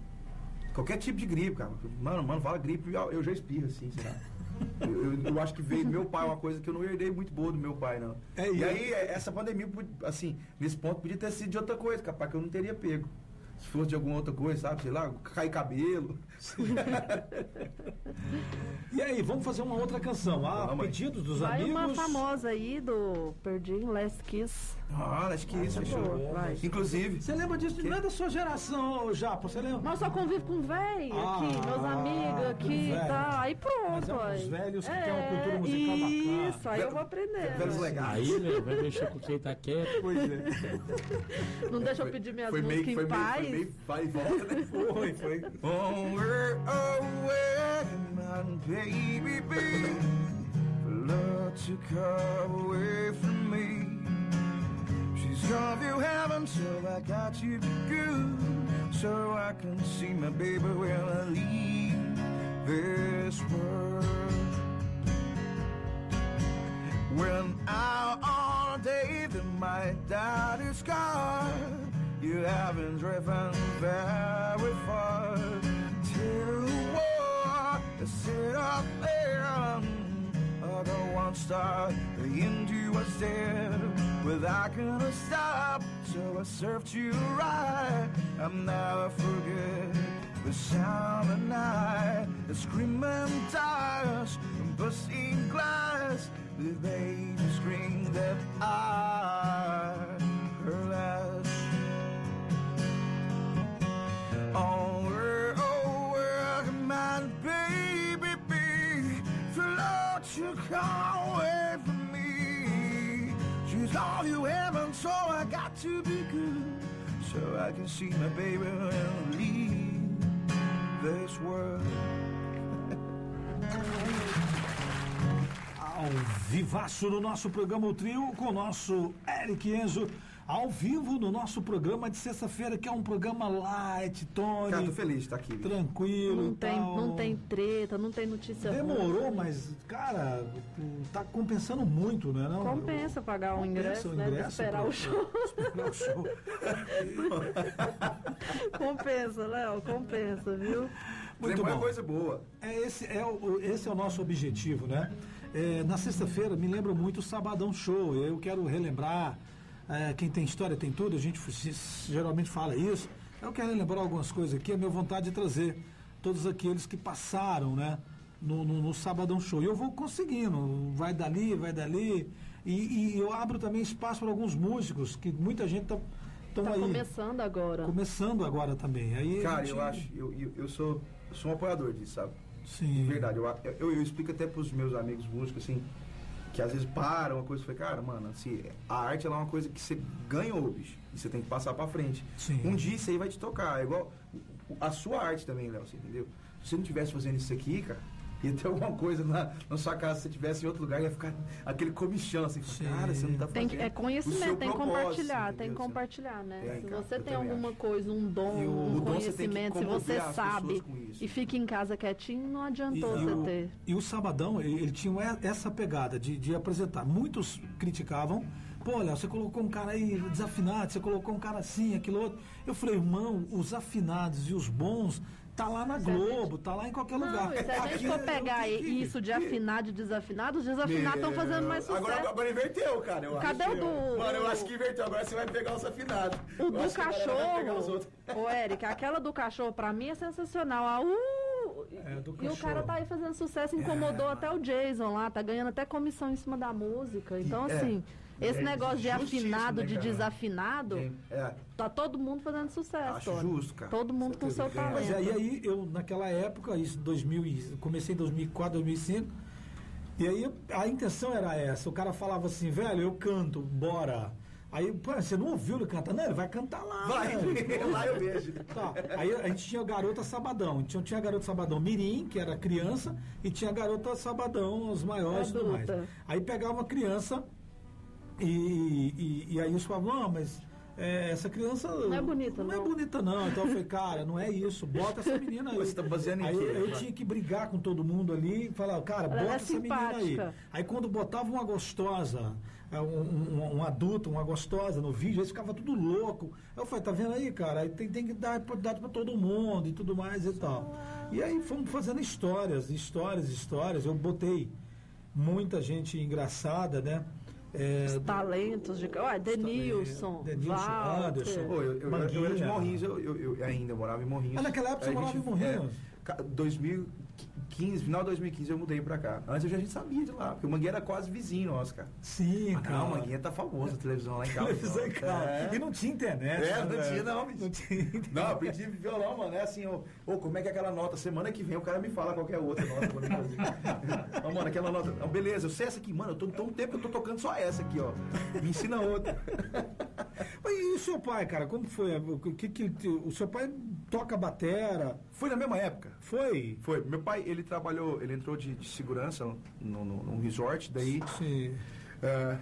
Qualquer tipo de gripe, cara. Mano, mano, fala gripe, eu, eu já espirro, assim, sei lá. Eu, eu- acho que veio do meu pai uma coisa que eu não herdei muito boa do meu pai, não. É, e e aí, é, essa pandemia, assim, nesse ponto, podia ter sido de outra coisa, capaz que eu não teria pego. Se fosse de alguma outra coisa, sabe? Sei lá, cair cabelo. E aí, vamos fazer uma outra canção. Ah, Vamos aí. pedidos dos Vai amigos. uma famosa aí do Perdim Last Kiss. Ah, acho que isso, Essa é fechou. vai. Inclusive, Você lembra disso? Não é da sua geração, Japa, você lembra? Mas só convivo com velho aqui, Ah, meus amigos aqui e tal. Aí pronto. Mas é velhos que têm uma cultura musical bacana. Isso, aí eu vou aprender. velhos legais. Aí, né, vai mexer com quem tá quieto. Pois é. Não deixa eu pedir minhas foi meio, músicas foi em meio, paz. Meio vai e volta. Foi, foi. On we're away, my baby, love to come away from me. She's gone to heaven, so I got to be good, so I can see my baby when I leave this world. When out on a day that my dad is gone, you haven't driven very far. Till war, to sit up there on oh, the one star, the Hindu was there, without gonna stop. So I served you right, I'll never forget the sound of night, the screaming tires, and busting glass, the baby scream that I Where can my baby be? For Lord, you come away from me. She's all you heaven, so I got to be good. So I can see my baby when I leave this world. Ao vivaço no nosso programa O Trio com o nosso Eric Enzo. Ao vivo no nosso programa de sexta-feira, que é um programa light, Tony. Cara, tô feliz de estar aqui. Tranquilo. Não tem, tal. não tem treta, não tem notícia Demorou, ruim. mas, cara, tá compensando muito, né? Não? Compensa pagar um ingresso, o né? ingresso esperar pra- o show. Esperar o show. compensa, Léo, compensa, viu? Muito Tempo é bom. coisa boa. É esse, é o, esse é o nosso objetivo, né? É, na sexta-feira me lembra muito o Sabadão Show. Eu quero relembrar. É, quem tem história tem tudo, a gente geralmente fala isso. Eu quero relembrar algumas coisas aqui, a minha vontade de trazer todos aqueles que passaram, né? No, no, no Sabadão Show. E eu vou conseguindo, vai dali, vai dali. E, e eu abro também espaço para alguns músicos, que muita gente tá, tão Tá aí. começando agora. Começando agora também. Aí Cara, gente- eu acho, eu, eu, eu sou, eu sou um apoiador disso, sabe? Sim. De verdade, eu, eu, eu explico até pros meus amigos músicos, assim, que às vezes param uma coisa e falei, cara, mano, assim, a arte é uma coisa que você ganhou, bicho, e você tem que passar pra frente. Sim. Um dia isso aí vai te tocar, é igual a sua arte também, Léo, você entendeu? Se você não tivesse fazendo isso aqui, cara, ia ter alguma coisa na, na sua casa, se você estivesse em outro lugar, ia ficar aquele comichão, assim, cara, você não tá Tem fazendo que, é conhecimento, tem que compartilhar, tem que compartilhar, né? Tem, se você tem alguma acho. coisa, um dom, um o dom você tem conhecimento, se você sabe isso. e fica em casa quietinho, não adiantou E, você ter. e o Sabadão, ele, ele tinha essa pegada de, de apresentar. Muitos criticavam. Pô, Léo, você colocou um cara aí desafinado, você colocou um cara assim, aquilo outro. Eu falei, irmão, os afinados e os bons tá lá na Globo, tá lá em qualquer Não, lugar. se a gente Aqui for eu pegar isso de afinado e desafinado, os desafinados estão fazendo mais sucesso. Agora, agora inverteu, cara. Eu Cadê acho o do- Mano, eu o- acho que inverteu. Agora você vai pegar os afinados. O Eu do cachorro, outros. ô Érica, aquela do cachorro pra mim é sensacional. A uh, É, do e o cara tá aí fazendo sucesso, incomodou até o Jason lá, tá ganhando até comissão em cima da música. Então, É. assim, esse É negócio de afinado, né, de desafinado, É, tá todo mundo fazendo sucesso. Acho justo, cara. Todo mundo com seu talento. Mas aí, aí eu, naquela época, isso 2000, e- comecei em 2004, 2005, e aí a intenção era essa. O cara falava assim, velho, eu canto, bora. Aí, pô, você não ouviu ele cantar? Não, ele vai cantar lá. Vai, velho. lá eu vejo. Tá, aí a gente tinha o Garota Sabadão. Então tinha a Garota Sabadão Mirim, que era criança, e tinha a Garota Sabadão, os maiores e tudo mais. Aí pegava uma criança e, e, e aí os falavam, não, mas é, essa criança. Não é bonita, Não é não." bonita, não. Então eu falei, cara, não é isso. Bota essa menina aí. Você tá baseando em aí quê? eu, eu tinha que brigar com todo mundo ali e falar, cara, Ela bota é essa menina aí. simpática. Aí quando botava uma gostosa, é, um, um, um adulto, uma gostosa no vídeo, aí ficava tudo louco. Eu falei, tá vendo aí, cara? Aí tem, tem que dar oportunidade pra todo mundo e tudo mais e tal. E aí fomos fazendo histórias, histórias, histórias. Eu botei muita gente engraçada, né? É, Os talentos de. Olha, Denilson, Denilson, Walter. Anderson. Eu, eu, eu, era de. Morrinhos, eu, eu, eu ainda morava em Morrinhos. Ah, naquela época você morava gente- em Morrinhos? É, ca- 2015, final de 2015 eu mudei pra cá. Antes eu já a gente sabia de lá, porque o Mangueira era quase vizinho nosso, cara. Sim, Ah, cara. não, o Mangueira tá famoso, a televisão lá em casa. Televisão em casa. E não tinha internet. É, não né? tinha não, bicho. Não tinha internet. Não, aprendi violão, mano. É assim, ô, ô, como é que é aquela nota? Semana que vem o cara me fala qualquer outra nota pra mim fazer. Ó, mano, aquela nota. Não, beleza, eu sei essa aqui, mano. Eu tô tão tempo que eu tô tocando só essa aqui, ó. Me ensina outra. Mas E o seu pai, cara, como foi? O que, que, o seu pai toca batera? Foi na mesma época. Foi? Foi. Meu pai, ele trabalhou, ele entrou de, de segurança no, no, num resort, daí. Sim. é,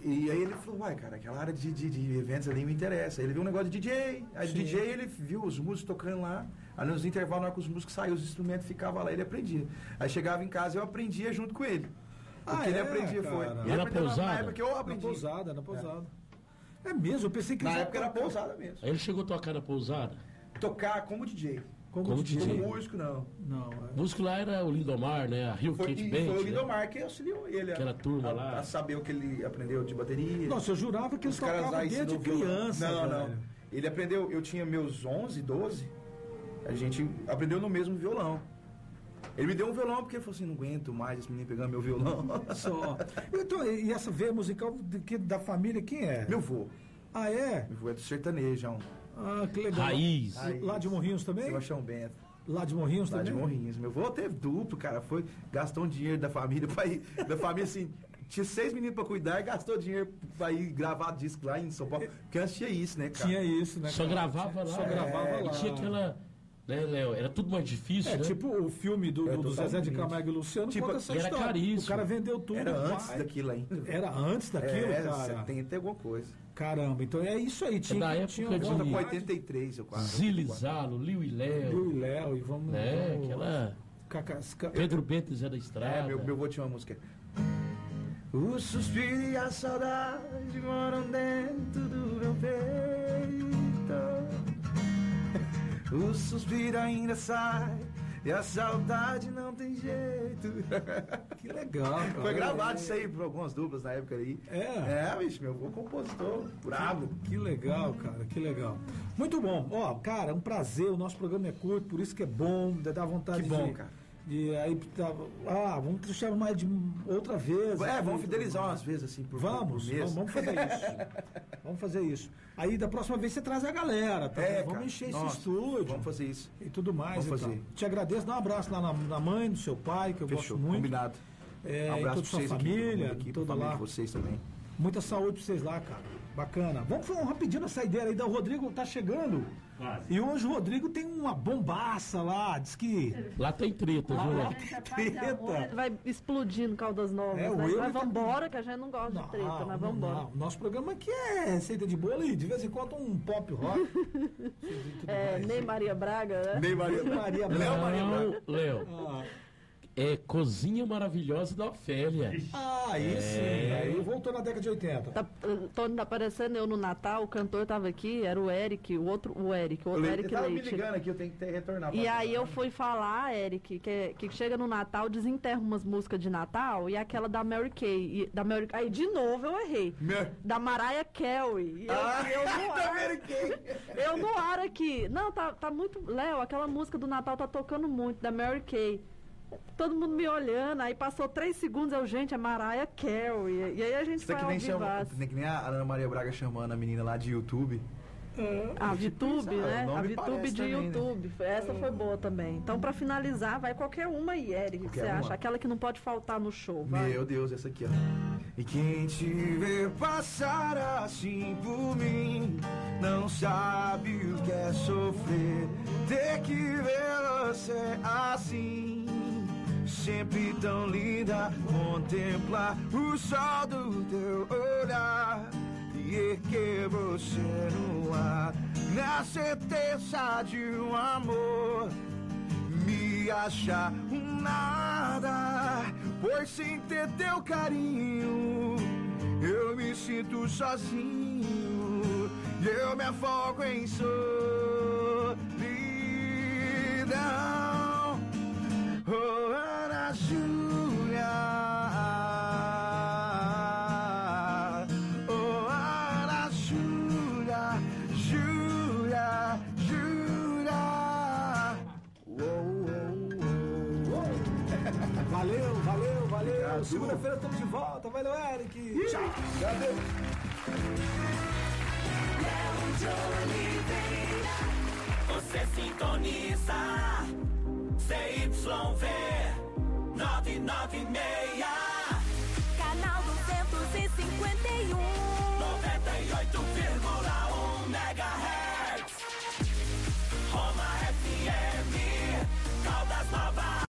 e aí ele falou, uai, cara, aquela área de, de, de eventos ali me interessa. Aí ele viu um negócio de DJ. Aí Sim. DJ ele viu os músicos tocando lá. Aí nos intervalos, na hora que os músicos saíam, os instrumentos ficavam lá, ele aprendia. Aí chegava em casa eu aprendia junto com ele. O Ah, que ele é, aprendia foi. cara? Ele Era aprendeu na- pousada? Na época que eu Na aprendi. pousada, na pousada. É, mesmo, eu pensei que Na época era pousada mesmo. Aí ele chegou a tocar na pousada. Tocar como DJ. Como, Como DJ. Como músico, não. Não, O é. músico lá era o Lindomar, né? A Rio Foi, Kate Band. foi o né? Lindomar que auxiliou ele a, Aquela turma a, lá. a saber o que ele aprendeu de bateria. Nossa, eu jurava que ele Os caras tocava lá desde criança. Não, velho. não. Ele aprendeu, eu tinha meus 11, 12, a gente aprendeu no mesmo violão. Ele me deu um violão porque ele falou assim, não aguento mais esse menino pegando meu violão. Só. Então, e e essa veia musical de que- da família, quem é? Meu vô. Ah, é? Meu vô é do sertanejão. Ah, que legal. Raiz. Lá de Morrinhos também? Sebastião Bento. Lá de Morrinhos Lá também? de Morrinhos. Meu vô teve duplo, cara. Foi, gastou um dinheiro da família pra ir. Da família, assim, tinha seis meninos pra cuidar e gastou dinheiro pra ir gravar disco lá em São Paulo. Porque antes tinha isso, né, cara? Tinha isso, né? Só cara? gravava lá. Só gravava É, lá. E tinha aquela. Né, Léo? Era tudo mais difícil, É, né? tipo o filme do, É, do Zezé de. Camargo e Luciano Tipo, conta essa era história. caríssimo. O cara vendeu tudo. Era pai. antes daquilo ainda. Era antes daquilo, é, cara. 70 e alguma coisa. Caramba, então é isso aí. Tinha, da que- época tinha de- Conta com vontade. 83, eu quase. Zilizalo, Liu e Léo. e Léo, e vamos. Né? vamos- Aquela. Cacasca- Pedro Bentes era estrada. É, meu, meu avô tinha uma música. O suspiro e a saudade moram dentro do meu peito. O suspiro ainda sai E a saudade não tem jeito. Que legal, cara. Foi gravado isso aí por algumas duplas na época aí. É? É, bicho, meu avô compositor, brabo. Que legal, cara, que legal. Muito bom. Ó, cara, é um prazer. O nosso programa é curto, por isso que é bom, dá vontade Que bom, de. cara. De, aí, ah, vamos deixar mais de outra vez. É, vamos tudo fidelizar umas vezes assim por Vamos, por vamos, vamos fazer isso. vamos fazer isso. Aí da próxima vez você traz a galera, tá? É, vamos cara. encher Nossa, esse estúdio. Vamos fazer isso. E tudo mais. Vamos e tal. fazer. Te agradeço, dá um abraço lá na, na mãe, no seu pai, que eu Fechou, gosto muito. combinado. É, um e abraço sua vocês família, aqui, toda lá. vocês também. Muita saúde pra vocês lá, cara. Bacana. Vamos falar rapidinho essa ideia aí. da- O Rodrigo tá chegando. Quase. E hoje o Rodrigo tem uma bombaça lá. Diz que. Lá tem treta, viu, Léo? Treta. Vai explodindo Caldas Novas, É, o né? Mas vambora, que a gente não gosta de treta, Não, mas não, vambora. não. Nosso programa aqui é receita de bolo e de vez em quando um pop rock. É, mais. nem Maria Braga, né? Ney Maria. Maria Léo Braga. Maria Braga. Não, Léo. Ah, É Cozinha Maravilhosa da Ofélia. Ah, aí sim. Aí voltou na década de 80. Tá, uh, Tony tá aparecendo eu no Natal, o cantor tava aqui, era o Eric, o outro, o Eric, o outro Ele Eric tava me Leite. ligando aqui, eu tenho que ter, retornar. E aí eu fui falar, Eric, que, que chega no Natal, desenterra umas músicas de Natal e aquela da Mary Kay. E, da Mary, aí de novo eu errei. Mer- Da Mariah Carey. Eu, Ah, eu no da ar, Mary Kay. eu no ar aqui. Não, tá, tá muito. Léo, aquela música do Natal tá tocando muito, da Mary Kay. Todo mundo me olhando, aí passou três segundos, eu, gente, é Mariah Carey. E aí a gente Isso foi ao nem chama. que nem a Ana Maria Braga chamando a menina lá de YouTube. A VTube, né? A VTube de também, né? YouTube. Essa foi boa também. Então, pra finalizar, vai qualquer uma aí, Eric. O que você uma. acha? Aquela que não pode faltar no show. Vai. Meu Deus, essa aqui, ó. E quem te vê passar assim por mim não sabe o que é sofrer. Ter que ver você assim, sempre tão linda. Contemplar o sol do teu olhar e erguer você no ar. Na certeza de um amor me achar um nada, pois sem ter teu carinho eu me sinto sozinho e eu me afogo em solidão. Oh, Ana Júlia, oh, Ana Júlia, Júlia, Júlia. Valeu, valeu, valeu. Segunda-feira estamos de volta. Valeu, Eric. Tchau. Cadê? Você sintoniza CYV nothing, nothing, me.